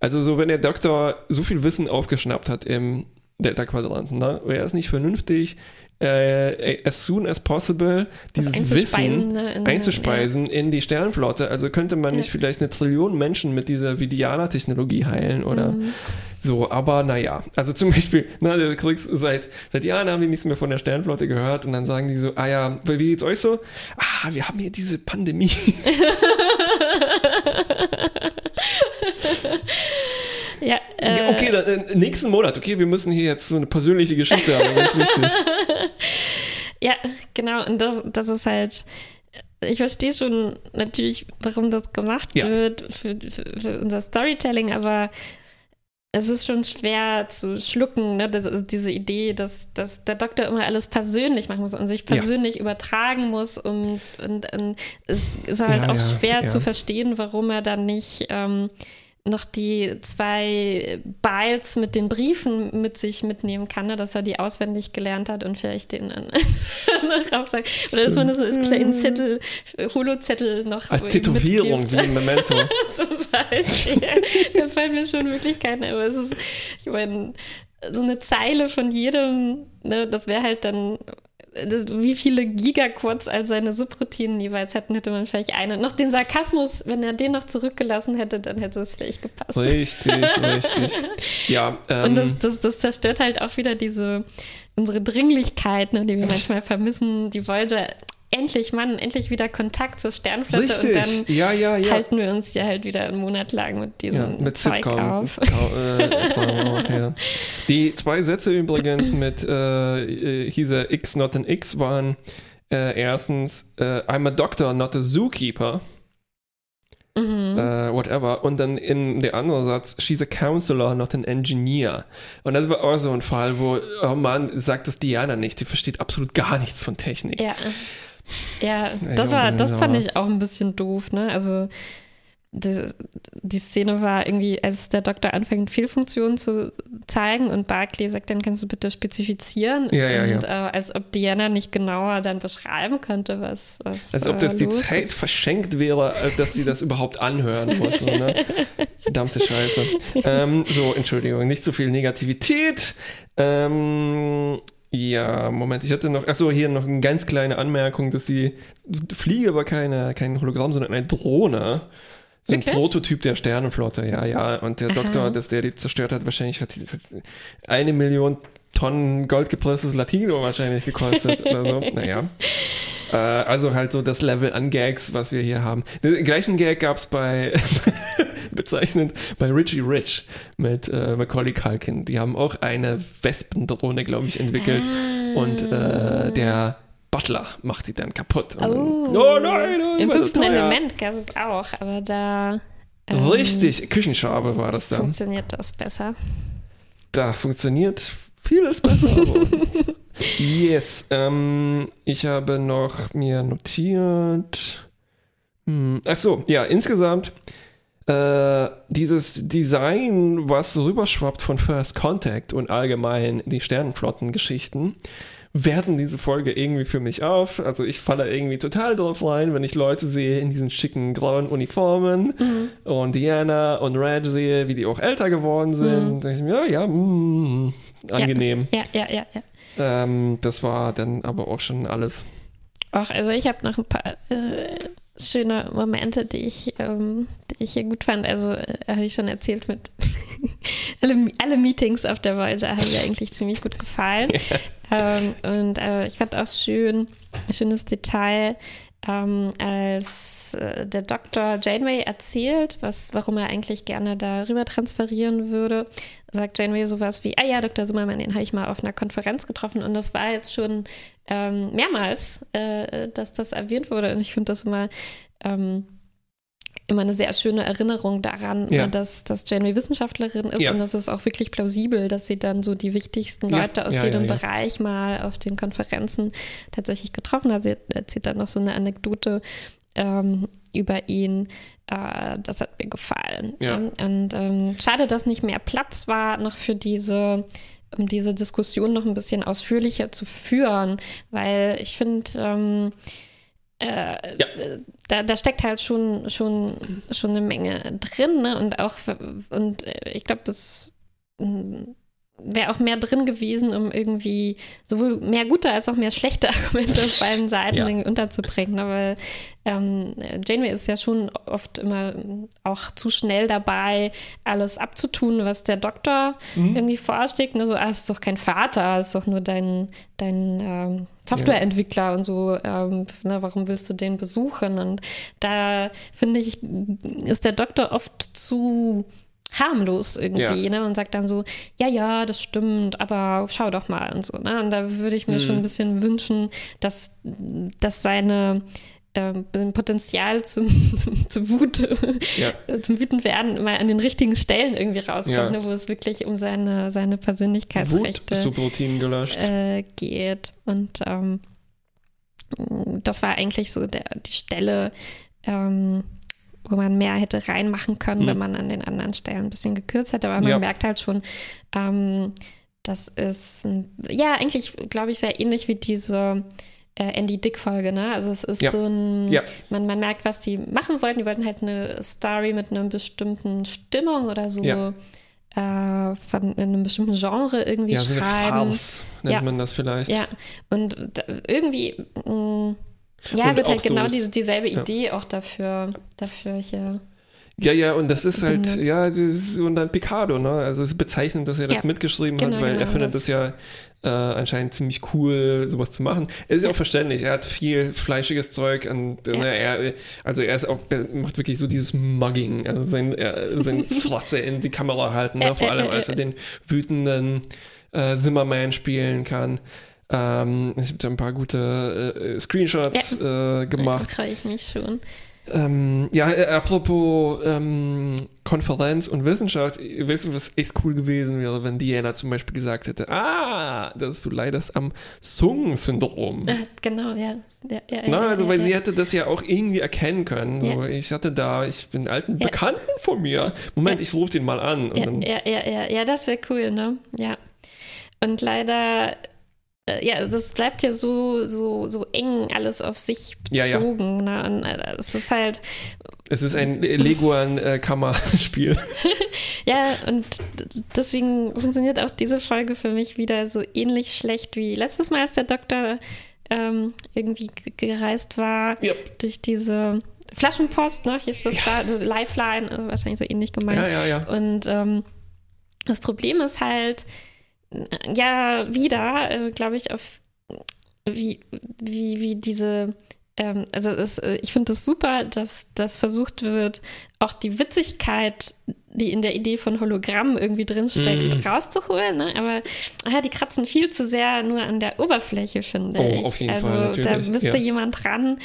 also so, wenn der Doktor so viel Wissen aufgeschnappt hat im Delta-Quadranten, ne, wäre es nicht vernünftig, äh, as soon as possible dieses Wissen ne, in, einzuspeisen ja. in die Sternenflotte. Also könnte man ja. nicht vielleicht eine Trillion Menschen mit dieser Vidiana-Technologie heilen oder mhm. so. Aber naja, also zum Beispiel, na, du kriegst seit, seit Jahren haben die nichts mehr von der Sternenflotte gehört und dann sagen die so, ah ja, wie geht's euch so? Ah, wir haben hier diese Pandemie. Ja, äh, okay, dann, äh, nächsten Monat, okay, wir müssen hier jetzt so eine persönliche Geschichte haben, ganz wichtig. ja, genau, und das, das ist halt, ich verstehe schon natürlich, warum das gemacht ja. wird für, für, für, unser Storytelling, aber es ist schon schwer zu schlucken, ne? das ist diese Idee, dass, dass der Doktor immer alles persönlich machen muss und sich persönlich ja. übertragen muss und, und, und, es ist halt ja, auch schwer zu verstehen, warum er dann nicht ähm, noch die zwei Bytes mit den Briefen mit sich mitnehmen kann, ne? dass er die auswendig gelernt hat und vielleicht den dann noch sagt. Oder dass man das als kleinen Zettel, Holozettel noch als Tätowierung, wie ein Memento. Zum Beispiel. da fallen mir schon Möglichkeiten, aber es ist, ich meine, so eine Zeile von jedem, ne, das wäre halt dann wie viele Gigaquads als seine Subroutinen jeweils hätten, hätte man vielleicht eine. Noch den Sarkasmus, wenn er den noch zurückgelassen hätte, dann hätte es vielleicht gepasst. Richtig, richtig. Ja. Ähm, Und das, das, das zerstört halt auch wieder diese unsere Dringlichkeit, ne, die wir manchmal vermissen. Die Voyager endlich, Mann, endlich wieder Kontakt zur Sternflotte Richtig. und dann ja, ja, ja. halten wir uns ja halt wieder einen Monat lang mit diesem mit Zeug Sitcom. auf. Äh, ja. Die zwei Sätze übrigens mit äh, hieß er X not an X waren äh, erstens äh, I'm a doctor, not a zookeeper. Mhm. Uh, whatever. Und dann in der andere Satz, she's a counselor, not an engineer. Und das war auch so ein Fall, wo, oh Mann, sagt das Diana nicht, sie versteht absolut gar nichts von Technik. Ja. Ja, das war, das fand ich auch ein bisschen doof, ne? Also die, die Szene war irgendwie, als der Doktor anfängt, Fehlfunktionen zu zeigen und Barclay sagt, dann kannst du bitte spezifizieren. Ja, ja, und ja. Äh, als ob Diana nicht genauer dann beschreiben könnte, was. was Als ob das äh, die Zeit ist. verschenkt wäre, äh, dass sie das überhaupt anhören muss. So, ne? Verdammte Scheiße. Ähm, so, Entschuldigung, nicht zu viel Negativität. Ähm, ja, Moment, ich hatte noch, achso, hier noch eine ganz kleine Anmerkung, dass die Fliege war keine, kein Hologramm, sondern eine Drohne. So ein Wirklich? Prototyp der Sternenflotte, ja, ja. Und der Aha. Doktor, dass der die zerstört hat, wahrscheinlich hat die eine Million Tonnen goldgepresstes Latino wahrscheinlich gekostet oder so. Naja. Äh, also halt so das Level an Gags, was wir hier haben. Den gleichen Gag gab es bei, bezeichnend, bei Richie Rich mit äh, Macaulay Culkin. Die haben auch eine Wespendrohne, glaube ich, entwickelt. Und äh, der Butler macht die dann kaputt. Und dann, Oh. oh nein, oh, Im fünften. Element gab es auch, aber da. ähm, Richtig, Küchenschabe war das dann. Funktioniert das besser. Da funktioniert vieles besser. yes, ähm, ich habe noch mir notiert. Hm, ach so, ja, insgesamt äh, dieses Design, was rüberschwappt von First Contact und allgemein die Sternenflottengeschichten, werten diese Folge irgendwie für mich auf. Also ich falle irgendwie total drauf rein, wenn ich Leute sehe in diesen schicken grauen Uniformen und Diana und Reg sehe, wie die auch älter geworden sind. Mhm. Da denke ich mir, ja, ja, mm, angenehm. Ja, ja, ja, ja. Ähm, das war dann aber auch schon alles. Auch, also ich habe noch ein paar äh, schöne Momente, die ich, ähm, die ich hier gut fand. Also äh, habe ich schon erzählt mit alle, alle Meetings auf der Voyager haben mir eigentlich ziemlich gut gefallen. Ähm, und äh, ich fand auch schön, ein schönes Detail, ähm, als äh, der Doktor Janeway erzählt, was, warum er eigentlich gerne darüber transferieren würde, sagt Janeway sowas wie, ah ja, Dr. Zimmermann, den habe ich mal auf einer Konferenz getroffen und das war jetzt schon ähm, mehrmals, äh, dass das erwähnt wurde und ich finde das immer ähm, immer eine sehr schöne Erinnerung daran, Ja. äh, dass, dass Janeway Wissenschaftlerin ist Ja. und das ist auch wirklich plausibel, dass sie dann so die wichtigsten Ja, Leute aus ja, jedem ja, ja. Bereich mal auf den Konferenzen tatsächlich getroffen hat. Sie erzählt dann noch so eine Anekdote ähm, über ihn. Äh, das hat mir gefallen. Ja. Und ähm, schade, dass nicht mehr Platz war noch für diese um diese Diskussion noch ein bisschen ausführlicher zu führen, weil ich finde, ähm, äh, Ja. da, da steckt halt schon, schon, schon eine Menge drin, ne? Und auch, und äh, ich glaube, es wäre auch mehr drin gewesen, um irgendwie sowohl mehr gute als auch mehr schlechte Argumente auf beiden Seiten Ja. irgendwie unterzubringen. Weil ähm, Janeway ist ja schon oft immer auch zu schnell dabei, alles abzutun, was der Doktor Mhm. irgendwie vorschlägt. Ne? So, ah, es ist doch kein Vater, es ist doch nur dein, dein ähm, Softwareentwickler und so. Ähm, ne, warum willst du den besuchen? Und da finde ich, ist der Doktor oft zu harmlos irgendwie, Ja. ne? Und sagt dann so, ja, ja, das stimmt, aber schau doch mal und so, ne? Und da würde ich mir Mhm. schon ein bisschen wünschen, dass, dass seine ähm, Potenzial zum, zum, zu Wut, Ja. zum wütend werden mal an den richtigen Stellen irgendwie rauskommt, Ja. ne? wo es wirklich um seine, seine Persönlichkeitsrechte äh, geht. Und ähm, das war eigentlich so der, die Stelle, ähm, wo man mehr hätte reinmachen können, mhm. wenn man an den anderen Stellen ein bisschen gekürzt hätte. Aber man ja. merkt halt schon, ähm, das ist, ja, eigentlich, glaube ich, sehr ähnlich wie diese äh, Andy Dick-Folge, ne? Also es ist ja. so ein, ja. man, man merkt, was die machen wollten. Die wollten halt eine Story mit einer bestimmten Stimmung oder so. Ja. Äh, von einem bestimmten Genre irgendwie ja, so schreiben. Farce nennt ja. man das vielleicht. Ja, und da, irgendwie mh, mm, ja, wird halt genau so diese, dieselbe Idee auch dafür, dafür hier. Ja, ja, und das ist halt, benutzt. ja, und dann Picardo, ne? Also es ist bezeichnend, dass er das mitgeschrieben genau, hat, weil genau, er findet das, das ja äh, anscheinend ziemlich cool, sowas zu machen. Es ist ja. auch verständlich, er hat viel fleischiges Zeug und ja. ne, er, also er ist auch, er macht wirklich so dieses Mugging, also sein, er, sein Flatze in die Kamera halten, ne? vor allem als er den wütenden äh, Zimmerman spielen kann. Ähm, ich habe da ein paar gute äh, Screenshots ja. äh, gemacht. Da freue ich mich schon. Ähm, ja, äh, apropos ähm, Konferenz und Wissenschaft, weißt du, was echt cool gewesen wäre, wenn Diana zum Beispiel gesagt hätte, ah, dass du leidest am Sung-Syndrom. Äh, genau, ja. ja, ja Na, also, weil sie hätte das ja auch irgendwie erkennen können. So, ich hatte da, ich bin alten Bekannten von mir. Moment, ich rufe den mal an. ja, ja, ja, ja, ja, das wäre cool, ne? Ja. Und leider äh, ja, das bleibt ja so, so, so eng alles auf sich bezogen. Ja, ja. Ne? Äh, es ist halt. Es ist ein Leguan-Kammerspiel. ja, und deswegen funktioniert auch diese Folge für mich wieder so ähnlich schlecht wie letztes Mal, als der Doktor ähm, irgendwie gereist war yep. durch diese Flaschenpost, ne? Hier ist das ja. da, Lifeline, also wahrscheinlich so ähnlich gemeint. Ja, ja, ja. Und ähm, das Problem ist halt, ja wieder, äh, glaube ich, auf wie, wie, wie diese, ähm, also es, äh, ich finde es das super, dass das versucht wird, auch die Witzigkeit, die in der Idee von Hologramm irgendwie drinsteckt, mm. rauszuholen. Ne? Aber ja, die kratzen viel zu sehr nur an der Oberfläche, finde oh, ich. Auf jeden also Fall, da müsste ja. jemand dran,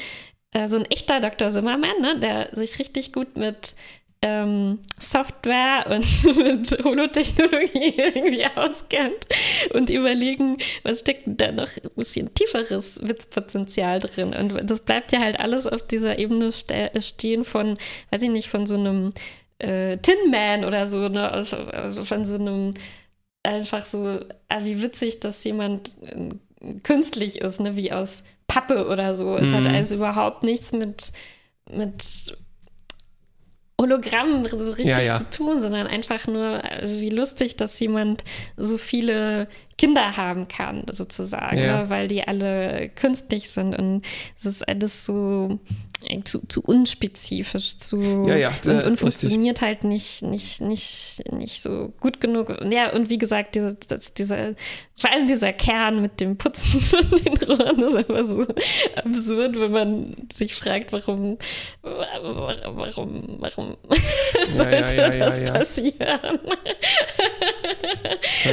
äh, so ein echter Dr. Zimmermann, ne? der sich richtig gut mit ähm, Software und mit Holotechnologie irgendwie auskennt und überlegen, was steckt da noch ein bisschen tieferes Witzpotenzial drin. Und das bleibt ja halt alles auf dieser Ebene ste stehen von, weiß ich nicht, von so einem äh, Tin Man oder so, ne? Also, also von so einem einfach so, ah, wie witzig, dass jemand äh, künstlich ist, ne? wie aus Pappe oder so. Mhm. Es hat mhm. also überhaupt nichts mit, mit Hologramm so richtig ja, ja. zu tun, sondern einfach nur, wie lustig, dass jemand so viele Kinder haben kann, sozusagen, ja. ne? weil die alle künstlich sind und es ist alles so äh, zu, zu unspezifisch, zu ja, ja, und, und funktioniert halt nicht, nicht, nicht, nicht so gut genug. Ja, und wie gesagt, diese, das, dieser, vor allem dieser Kern mit dem Putzen von den Rohren ist einfach so absurd, wenn man sich fragt, warum, warum, warum sollte ja, das passieren?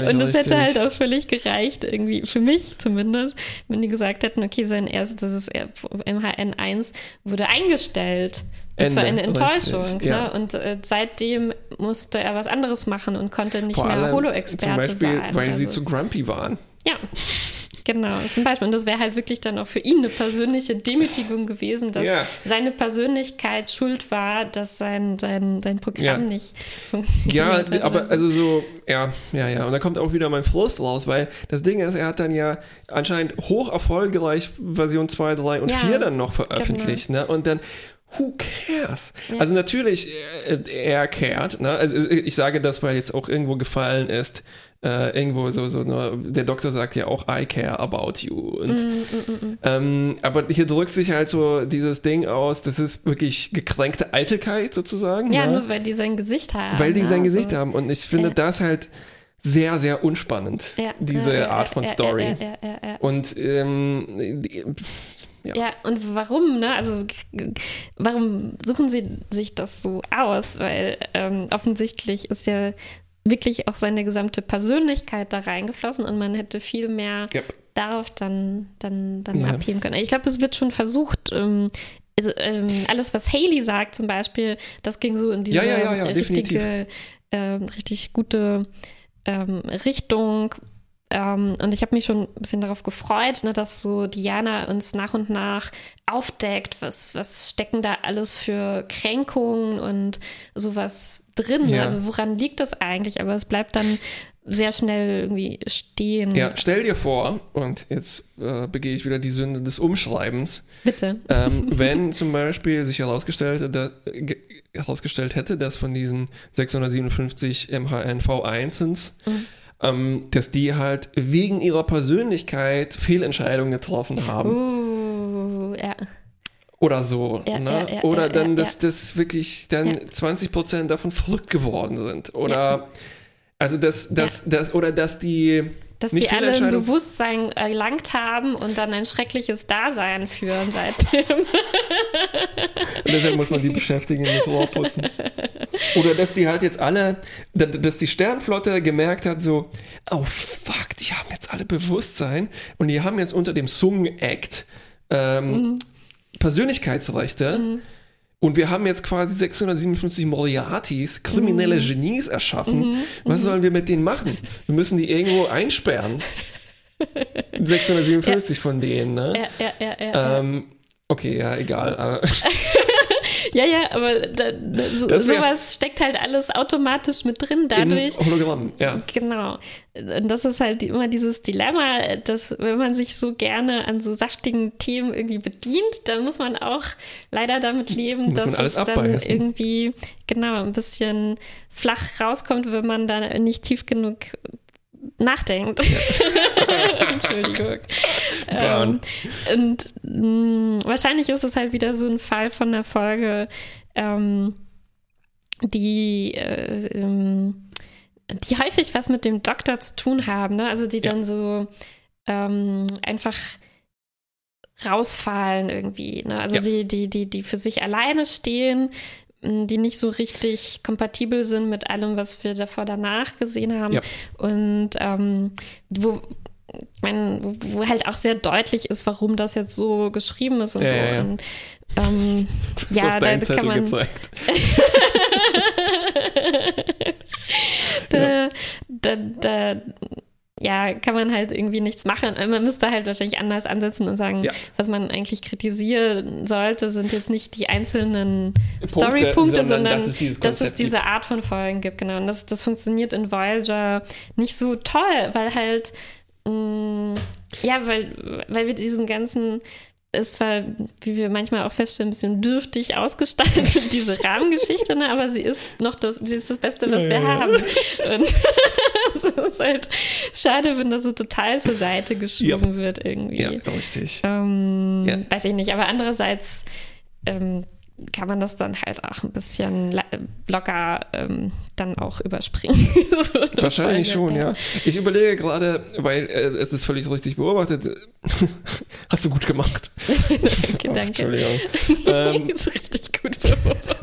und es hätte halt auch völlig gereicht, irgendwie, für mich zumindest, wenn die gesagt hätten, okay, sein erstes, das ist MHN1, wo wurde eingestellt. Es war eine Enttäuschung. Richtig, ne? ja. Und äh, seitdem musste er was anderes machen und konnte nicht Vor mehr Holo-Experte sein. Weil also. sie zu grumpy waren. Ja. Genau, zum Beispiel. Und das wäre halt wirklich dann auch für ihn eine persönliche Demütigung gewesen, dass ja. seine Persönlichkeit schuld war, dass sein, sein, sein Programm ja. nicht funktioniert. Ja, aber so. also so, ja, ja, ja. Und da kommt auch wieder mein Frust raus, weil das Ding ist, er hat dann ja anscheinend hoch erfolgreich Version 2, 3 und ja, 4 dann noch veröffentlicht. Genau. Ne? Und dann who cares? Ja. Also natürlich, äh, er cared. Ne? Also ich sage das, weil jetzt auch irgendwo gefallen ist, äh, irgendwo so, so ne, der Doktor sagt ja auch, I care about you. Und, mm, mm, mm. mm. Ähm, aber hier drückt sich halt so dieses Ding aus, das ist wirklich gekränkte Eitelkeit sozusagen. Ja, ne? nur weil die sein Gesicht haben. Weil die ja, sein also. Gesicht haben. Und ich finde ja. das halt sehr, sehr unspannend, ja, diese Art von Story. Und ähm, ja. ja. und warum, ne? Also warum suchen sie sich das so aus? Weil ähm, offensichtlich ist ja wirklich auch seine gesamte Persönlichkeit da reingeflossen und man hätte viel mehr yep. darauf dann, dann, dann ja. abheben können. Ich glaube, es wird schon versucht, ähm, also, ähm, alles, was Haley sagt zum Beispiel, das ging so in diese ja, ja, richtige, äh, richtig gute ähm, Richtung, ähm, und ich habe mich schon ein bisschen darauf gefreut, ne, dass so Diana uns nach und nach aufdeckt, was, was stecken da alles für Kränkungen und sowas drin. Ja. Also woran liegt das eigentlich? Aber es bleibt dann sehr schnell irgendwie stehen. Ja, stell dir vor, und jetzt äh, begehe ich wieder die Sünde des Umschreibens. Bitte. Ähm, wenn zum Beispiel sich herausgestellt, da, ge- herausgestellt hätte, dass von diesen 657 MHNV1 Mhm. Ähm, dass die halt wegen ihrer Persönlichkeit Fehlentscheidungen getroffen haben. Uh, ja. Oder so. Ja, ne? ja, oder dann, dass das wirklich dann Ja. 20% davon verrückt geworden sind. Oder also dass, dass, dass, oder dass die Dass nicht die alle ein Bewusstsein erlangt haben und dann ein schreckliches Dasein führen seitdem. Und deshalb muss man die beschäftigen mit Rohrputzen. Oder dass die halt jetzt alle, da- dass die Sternflotte gemerkt hat, so, oh fuck, die haben jetzt alle Bewusstsein und die haben jetzt unter dem Sung Act ähm, Persönlichkeitsrechte. Und wir haben jetzt quasi 657 Moriartys, kriminelle Genies erschaffen. Was sollen wir mit denen machen? Wir müssen die irgendwo einsperren. 657 von denen, ne? ja, ja, ja, ja. Ähm, okay, ja, egal. Ja, ja, aber da, so, sowas steckt halt alles automatisch mit drin dadurch. In Hologramm, ja. Genau. Und das ist halt immer dieses Dilemma, dass wenn man sich so gerne an so saftigen Themen irgendwie bedient, dann muss man auch leider damit leben, Muss dass es dann abbeißen. irgendwie genau ein bisschen flach rauskommt, wenn man da nicht tief genug nachdenkt. Entschuldigung. ähm, und mh, wahrscheinlich ist es halt wieder so ein Fall von einer Folge, ähm, die, äh, ähm, die häufig was mit dem Doktor zu tun haben, ne? Also die Ja. dann so ähm, einfach rausfallen irgendwie, ne? Also Ja. die, die, die, die für sich alleine stehen, die nicht so richtig kompatibel sind mit allem, was wir davor danach gesehen haben. Ja. Und ähm, wo, ich meine, wo- halt auch sehr deutlich ist, warum das jetzt so geschrieben ist und Ja, so. ja, ja. Und, ähm, Ist ja, auf da kann Zettel man. gezeigt. da, da, da, ja, kann man halt irgendwie nichts machen. Man müsste halt wahrscheinlich anders ansetzen und sagen, Ja. was man eigentlich kritisieren sollte, sind jetzt nicht die einzelnen Punkte, Storypunkte, sondern, dass es dass es diese Art von Folgen gibt. Genau. Und das, das funktioniert in Voyager nicht so toll, weil halt, mh, ja, weil, weil wir diesen ganzen es war, wie wir manchmal auch feststellen, ein bisschen dürftig ausgestaltet, diese Rahmengeschichte, ne? aber sie ist noch das, sie ist das Beste, was wir ja, ja. haben. Und ist halt schade, wenn das so total zur Seite geschoben wird irgendwie. Ja, richtig. Ähm, Ja. Weiß ich nicht, aber andererseits ähm, kann man das dann halt auch ein bisschen locker ähm, dann auch überspringen. So Wahrscheinlich Folge, schon, ja. Ich überlege gerade, weil äh, es ist völlig richtig beobachtet. Hast du gut gemacht. danke, Ach, danke. Entschuldigung. ähm, ist richtig gut beobachtet.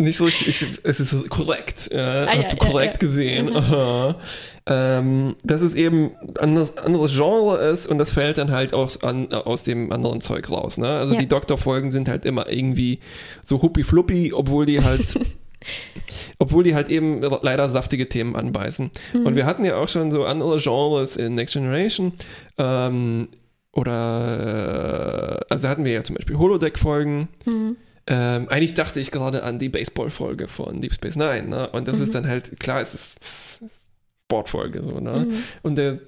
Nicht so richtig, ich, es ist korrekt. Ja, hast du ja, korrekt ja. gesehen. Aha. Ähm, dass es eben anderes, anderes Genre ist und das fällt dann halt auch an, aus dem anderen Zeug raus. Ne? Also die Doktorfolgen sind halt immer irgendwie so huppi-fluppi, obwohl die halt obwohl die halt eben leider saftige Themen anbeißen. Mhm. Und wir hatten ja auch schon so andere Genres in Next Generation. Ähm, oder, äh, also hatten wir ja zum Beispiel Holodeck-Folgen. Mhm. Ähm, eigentlich dachte ich gerade an die Baseball-Folge von Deep Space Nine. Ne? Und das Mhm. ist dann halt, klar, es ist, es ist Sportfolge so, ne? Mhm. Und der,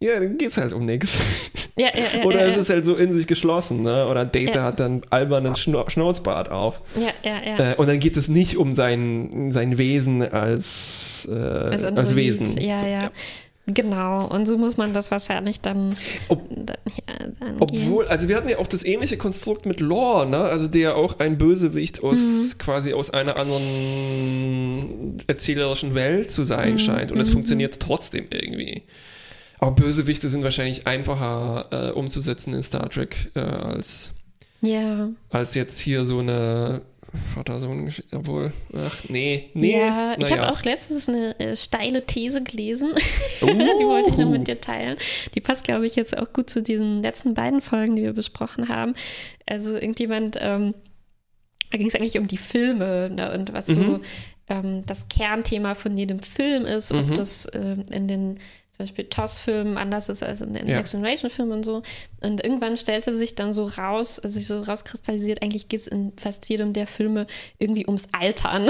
ja, dann geht's halt um nichts. Ja, ja, ja. Oder ja, es ist halt so in sich geschlossen, ne? Oder Data Ja. hat dann albernen Schnau Schnauzbart auf. ja, ja, ja. Äh, und dann geht es nicht um sein, sein Wesen als, äh, als, Android. Wesen. Ja, So, ja. Genau. Und so muss man das wahrscheinlich dann, Ob- dann ja. Obwohl, also wir hatten ja auch das ähnliche Konstrukt mit Lore, ne? Also der auch ein Bösewicht aus Mhm. quasi aus einer anderen erzählerischen Welt zu sein Mhm, scheint. Und es mhm, funktioniert trotzdem irgendwie. Aber Bösewichte sind wahrscheinlich einfacher äh, umzusetzen in Star Trek äh, als, Ja. als jetzt hier so eine Vater-Sohn, obwohl, ach nee, nee. ja, ich habe auch letztens eine äh, steile These gelesen. Uh. die wollte ich noch mit dir teilen. Die passt, glaube ich, jetzt auch gut zu diesen letzten beiden Folgen, die wir besprochen haben. Also irgendjemand, ähm, da ging es eigentlich um die Filme ne, und was so Mhm. ähm, das Kernthema von jedem Film ist, ob Mhm. das äh, in den zum Beispiel TOS-Filmen anders ist als in den Ja. Next Generation-Filmen und so. Und irgendwann stellte sich dann so raus, also sich so rauskristallisiert, eigentlich geht es in fast jedem der Filme irgendwie ums Altern.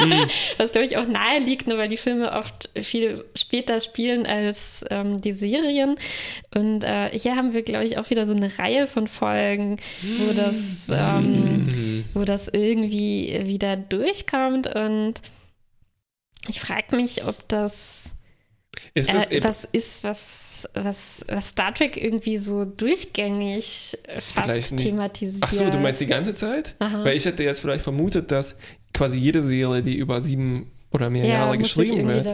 Mhm. Was, glaube ich, auch nahe liegt, ne, weil die Filme oft viel später spielen als ähm, die Serien. Und äh, hier haben wir, glaube ich, auch wieder so eine Reihe von Folgen, wo das, ähm, Mhm. wo das irgendwie wieder durchkommt. Und ich frage mich, ob das Ist das äh, was ist, was, was, was Star Trek irgendwie so durchgängig äh, fast thematisiert. ach so, du meinst die ganze Zeit? Aha. Weil ich hätte jetzt vielleicht vermutet, dass quasi jede Serie, die über sieben oder mehr ja, Jahre geschrieben wird,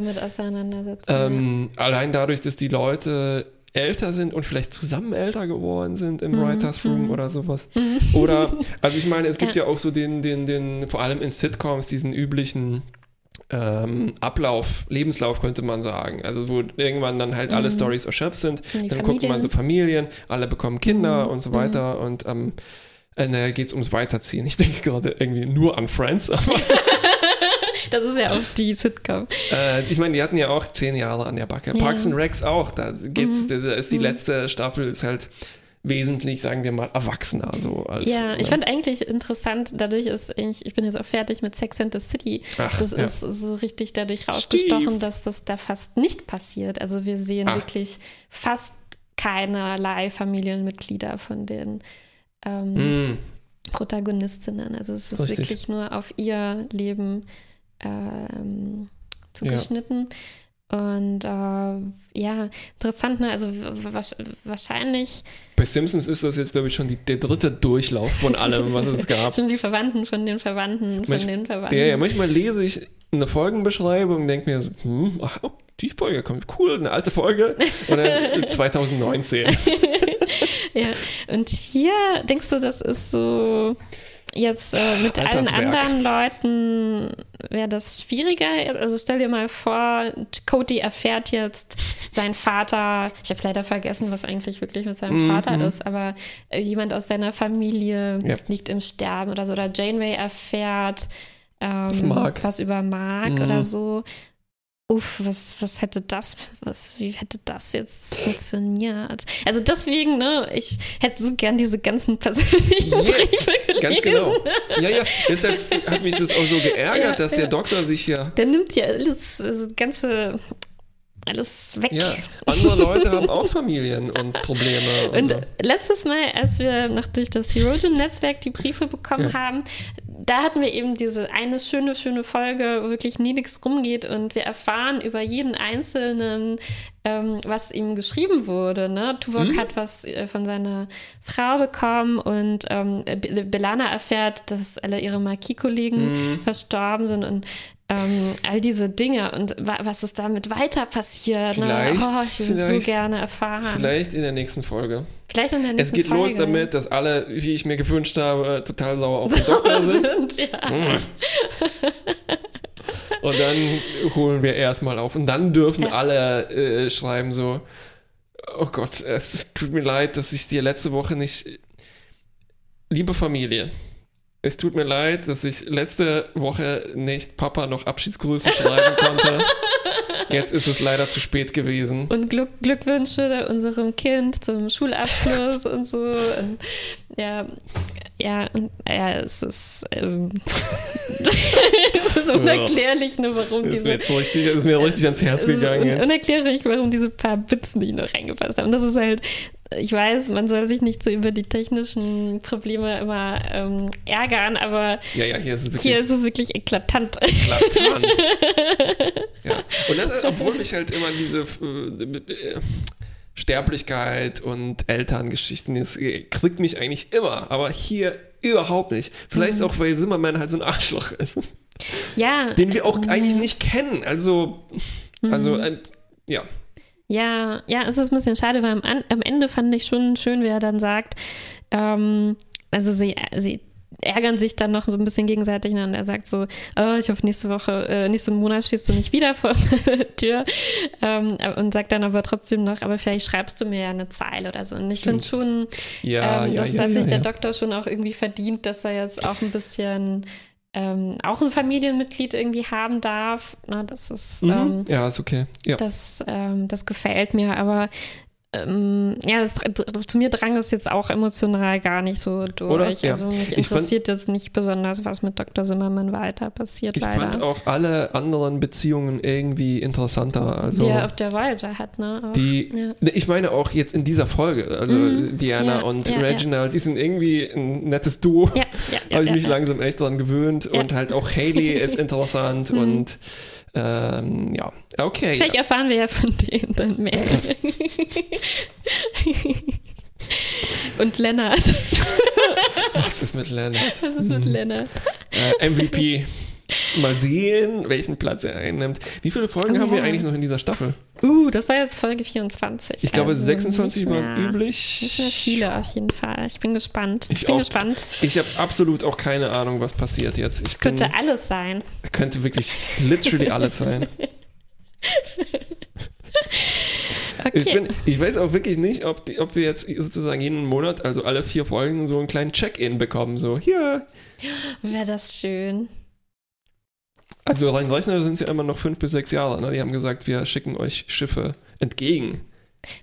ähm, allein dadurch, dass die Leute älter sind und vielleicht zusammen älter geworden sind im Writers Room oder sowas. Oder, also ich meine, es gibt ja, auch so den, den, den, vor allem in Sitcoms, diesen üblichen ähm, Ablauf, Lebenslauf könnte man sagen. Also wo irgendwann dann halt alle Stories erschöpft sind. Dann guckt man so Familien, alle bekommen Kinder Mhm, und so weiter und am Ende geht es ums Weiterziehen. Ich denke gerade irgendwie nur an Friends, aber Das ist ja auch die Sitcom. äh, ich meine, die hatten ja auch zehn Jahre an der Backe. Ja. Parks and Recs auch. Da geht's, Mhm. da ist die letzte Staffel ist halt wesentlich, sagen wir mal, erwachsener so als. Ja, ich ne? fand eigentlich interessant, dadurch ist, ich, ich bin jetzt auch fertig mit Sex and the City. Ach, Das ja. ist so richtig dadurch rausgestochen, Steve. dass das da fast nicht passiert. Also wir sehen Ah. wirklich fast keinerlei Familienmitglieder von den ähm, Mm, Protagonistinnen. Also es ist Richtig. wirklich nur auf ihr Leben ähm, zugeschnitten. Und äh, ja, interessant, ne? Also wahrscheinlich bei Simpsons ist das jetzt, glaube ich, schon die, der dritte Durchlauf von allem, was es gab. schon die Verwandten von den Verwandten von Manch- den Verwandten. Ja, ja, manchmal lese ich eine Folgenbeschreibung und denke mir so, hm, ach, oh, die Folge kommt cool, eine alte Folge. Und dann 2019. Ja, und hier denkst du, das ist so jetzt äh, mit allen anderen Leuten wäre das schwieriger. Also stell dir mal vor, Cody erfährt jetzt, sein Vater, ich habe leider vergessen, was eigentlich wirklich mit seinem Mhm. Vater ist, aber äh, jemand aus seiner Familie Ja. liegt im Sterben oder so. Oder Janeway erfährt ähm, was über Mark Mhm. oder so. Uff, was, was hätte das, was, wie hätte das jetzt funktioniert? Also deswegen, ne, ich hätte so gern diese ganzen persönlichen Yes, Briefe gelesen. ganz genau. Ja, ja, deshalb hat mich das auch so geärgert, Ja, dass ja. der Doktor sich ja Der nimmt ja alles, das ganze, alles weg. Ja, andere Leute haben auch Familien und Probleme. Und, Und so. letztes Mal, als wir noch durch das Herogen-Netzwerk die Briefe bekommen Ja. haben, da hatten wir eben diese eine schöne, schöne Folge, wo wirklich nie nichts rumgeht und wir erfahren über jeden Einzelnen, ähm, was ihm geschrieben wurde. Ne? Tuvok Mhm. hat was äh, von seiner Frau bekommen und ähm, Be- Belana erfährt, dass alle ihre Marquis-Kollegen Mhm. verstorben sind und ähm, all diese Dinge und wa was ist damit weiter passiert. Ne? Vielleicht- Oh, ich will so gerne erfahren. Vielleicht in der nächsten Folge. Vielleicht in der Es nächsten geht los Folge. damit, dass alle, wie ich mir gewünscht habe, total sauer auf den Doktor sind. ja. Mm. Und dann holen wir erstmal auf. Und dann dürfen Ja. alle äh, schreiben so, oh Gott, es tut mir leid, dass ich dir letzte Woche nicht... Liebe Familie, es tut mir leid, dass ich letzte Woche nicht Papa noch Abschiedsgrüße schreiben konnte. Jetzt ist es leider zu spät gewesen. Und Glück, Glückwünsche unserem Kind zum Schulabschluss und so. Und ja, ja, ja, es ist, ähm, es ist unerklärlich, ne, warum Ist diese. mir jetzt richtig, ist mir richtig ans Herz gegangen un jetzt. unerklärlich, warum diese paar Bits nicht noch reingepasst haben. Das ist halt, ich weiß, man soll sich nicht so über die technischen Probleme immer ähm, ärgern, aber Ja, ja, hier ist es wirklich hier ist es wirklich eklatant. eklatant. ja. Und das, obwohl mich halt immer diese äh, Sterblichkeit und Elterngeschichten, das kriegt mich eigentlich immer, aber hier überhaupt nicht. Vielleicht auch, weil Zimmerman halt so ein Arschloch ist, ja, den wir auch ähm, eigentlich nicht kennen. Also, also, äh, ja. Ja, ja, es ist ein bisschen schade, weil am, am Ende fand ich schon schön, wie er dann sagt, ähm, also sie, sie ärgern sich dann noch so ein bisschen gegenseitig ne? und er sagt so, oh, ich hoffe nächste Woche, äh, nächsten Monat stehst du nicht wieder vor der Tür ähm, und sagt dann aber trotzdem noch, aber vielleicht schreibst du mir ja eine Zeile oder so und ich finde schon, Ja, ähm, ja, das ja, hat sich der. Doktor schon auch irgendwie verdient, dass er jetzt auch ein bisschen ähm, auch ein Familienmitglied irgendwie haben darf. Na, das ist Mhm. ähm, ja, ist okay. Ja. das, ähm, das gefällt mir, aber ähm, ja, das, zu mir drang es jetzt auch emotional gar nicht so durch. Oder? Ja. Also mich Ich fand- interessiert jetzt nicht besonders, was mit Dr. Zimmermann weiter passiert, Ich leider. fand auch alle anderen Beziehungen irgendwie interessanter. Also die er auf der Voyager hat, ne? Auch. die, ja. Ne, ich meine auch jetzt in dieser Folge, also Mhm. Diana Ja, und. Reginald, die sind irgendwie ein nettes Duo. Habe ich mich langsam echt daran gewöhnt und halt auch Haley ist interessant Mhm. und ähm, ja, okay. Vielleicht erfahren wir ja von denen dann mehr. Und Lennart. Was ist mit Leonard? Was ist mit Lennart? Äh, MVP. Mal sehen, welchen Platz er einnimmt. Wie viele Folgen Oh, haben wir ja. eigentlich noch in dieser Staffel? Uh, das war jetzt Folge 24. Ich glaube, also 26 nicht waren üblich. Nicht mehr viele auf jeden Fall. Ich bin gespannt. Ich Ich, bin auch. gespannt. Ich habe absolut auch keine Ahnung, was passiert jetzt. Ich bin, Könnte alles sein. könnte wirklich literally alles sein. Okay. Ich, bin, ich weiß auch wirklich nicht, ob, die, ob wir jetzt sozusagen jeden Monat, also alle vier Folgen, so einen kleinen Check-in bekommen. So, hier. Wäre das schön. Also rein Rechner sind es ja immer noch fünf bis sechs Jahre. Ne? Die haben gesagt, wir schicken euch Schiffe entgegen.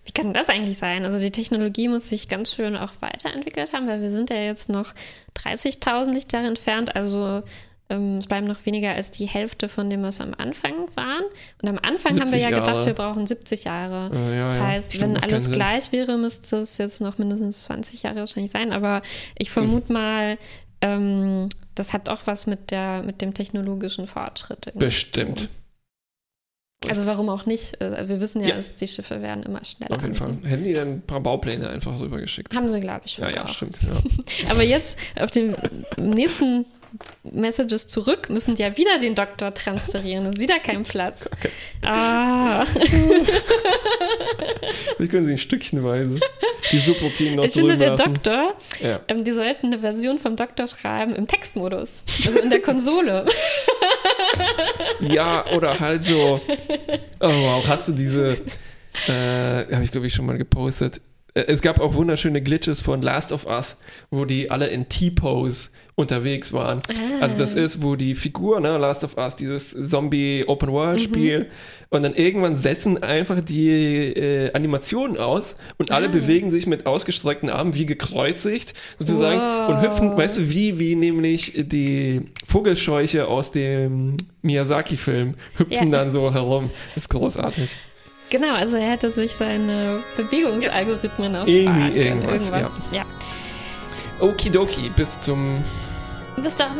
Wie kann das eigentlich sein? Also die Technologie muss sich ganz schön auch weiterentwickelt haben, weil wir sind ja jetzt noch 30.000 Lichtjahre entfernt. Also ähm, es bleiben noch weniger als die Hälfte von dem, was am Anfang waren. Und am Anfang haben wir 70 ja gedacht, Jahre. wir brauchen 70 Jahre. Äh, ja, das ja, heißt, stimmt, wenn alles gleich wäre, müsste es jetzt noch mindestens 20 Jahre wahrscheinlich sein. Aber ich vermute mal, ähm, das hat auch was mit, der, mit dem technologischen Fortschritt. Bestimmt. Also warum auch nicht? Äh, Wir wissen ja, Ja. dass die Schiffe werden immer schneller. Auf jeden. Fall. Hätten die dann ein paar Baupläne einfach rübergeschickt. Haben sie, glaube ich, Ja, ja, auch. stimmt. Ja. Aber jetzt auf den nächsten Messages zurück müssen ja wieder den Doktor transferieren. ist wieder kein Platz. Okay. Ah, Vielleicht können sie ein Stückchenweise die Subroutinen noch ich finde, der. Doktor, Ja. ähm, die sollten eine Version vom Doktor schreiben im Textmodus. Also in der Konsole. ja, oder halt so. Oh wow, hast du diese. Äh, Habe ich, glaube ich, schon mal gepostet. Äh, Es gab auch wunderschöne Glitches von Last of Us, wo die alle in T-Pose unterwegs waren. Also das ist, wo die Figur, ne, Last of Us, dieses Zombie-Open-World-Spiel, und dann irgendwann setzen einfach die äh, Animationen aus und alle Ah. bewegen sich mit ausgestreckten Armen wie gekreuzigt sozusagen Wow. und hüpfen, weißt du, wie, wie nämlich die Vogelscheuche aus dem Miyazaki-Film hüpfen Ja. dann so herum. Das ist großartig. Genau, also er hätte sich seine Bewegungsalgorithmen auch Irgendwie sparen können. irgendwas, ja. Okidoki, bis zum Bis dann.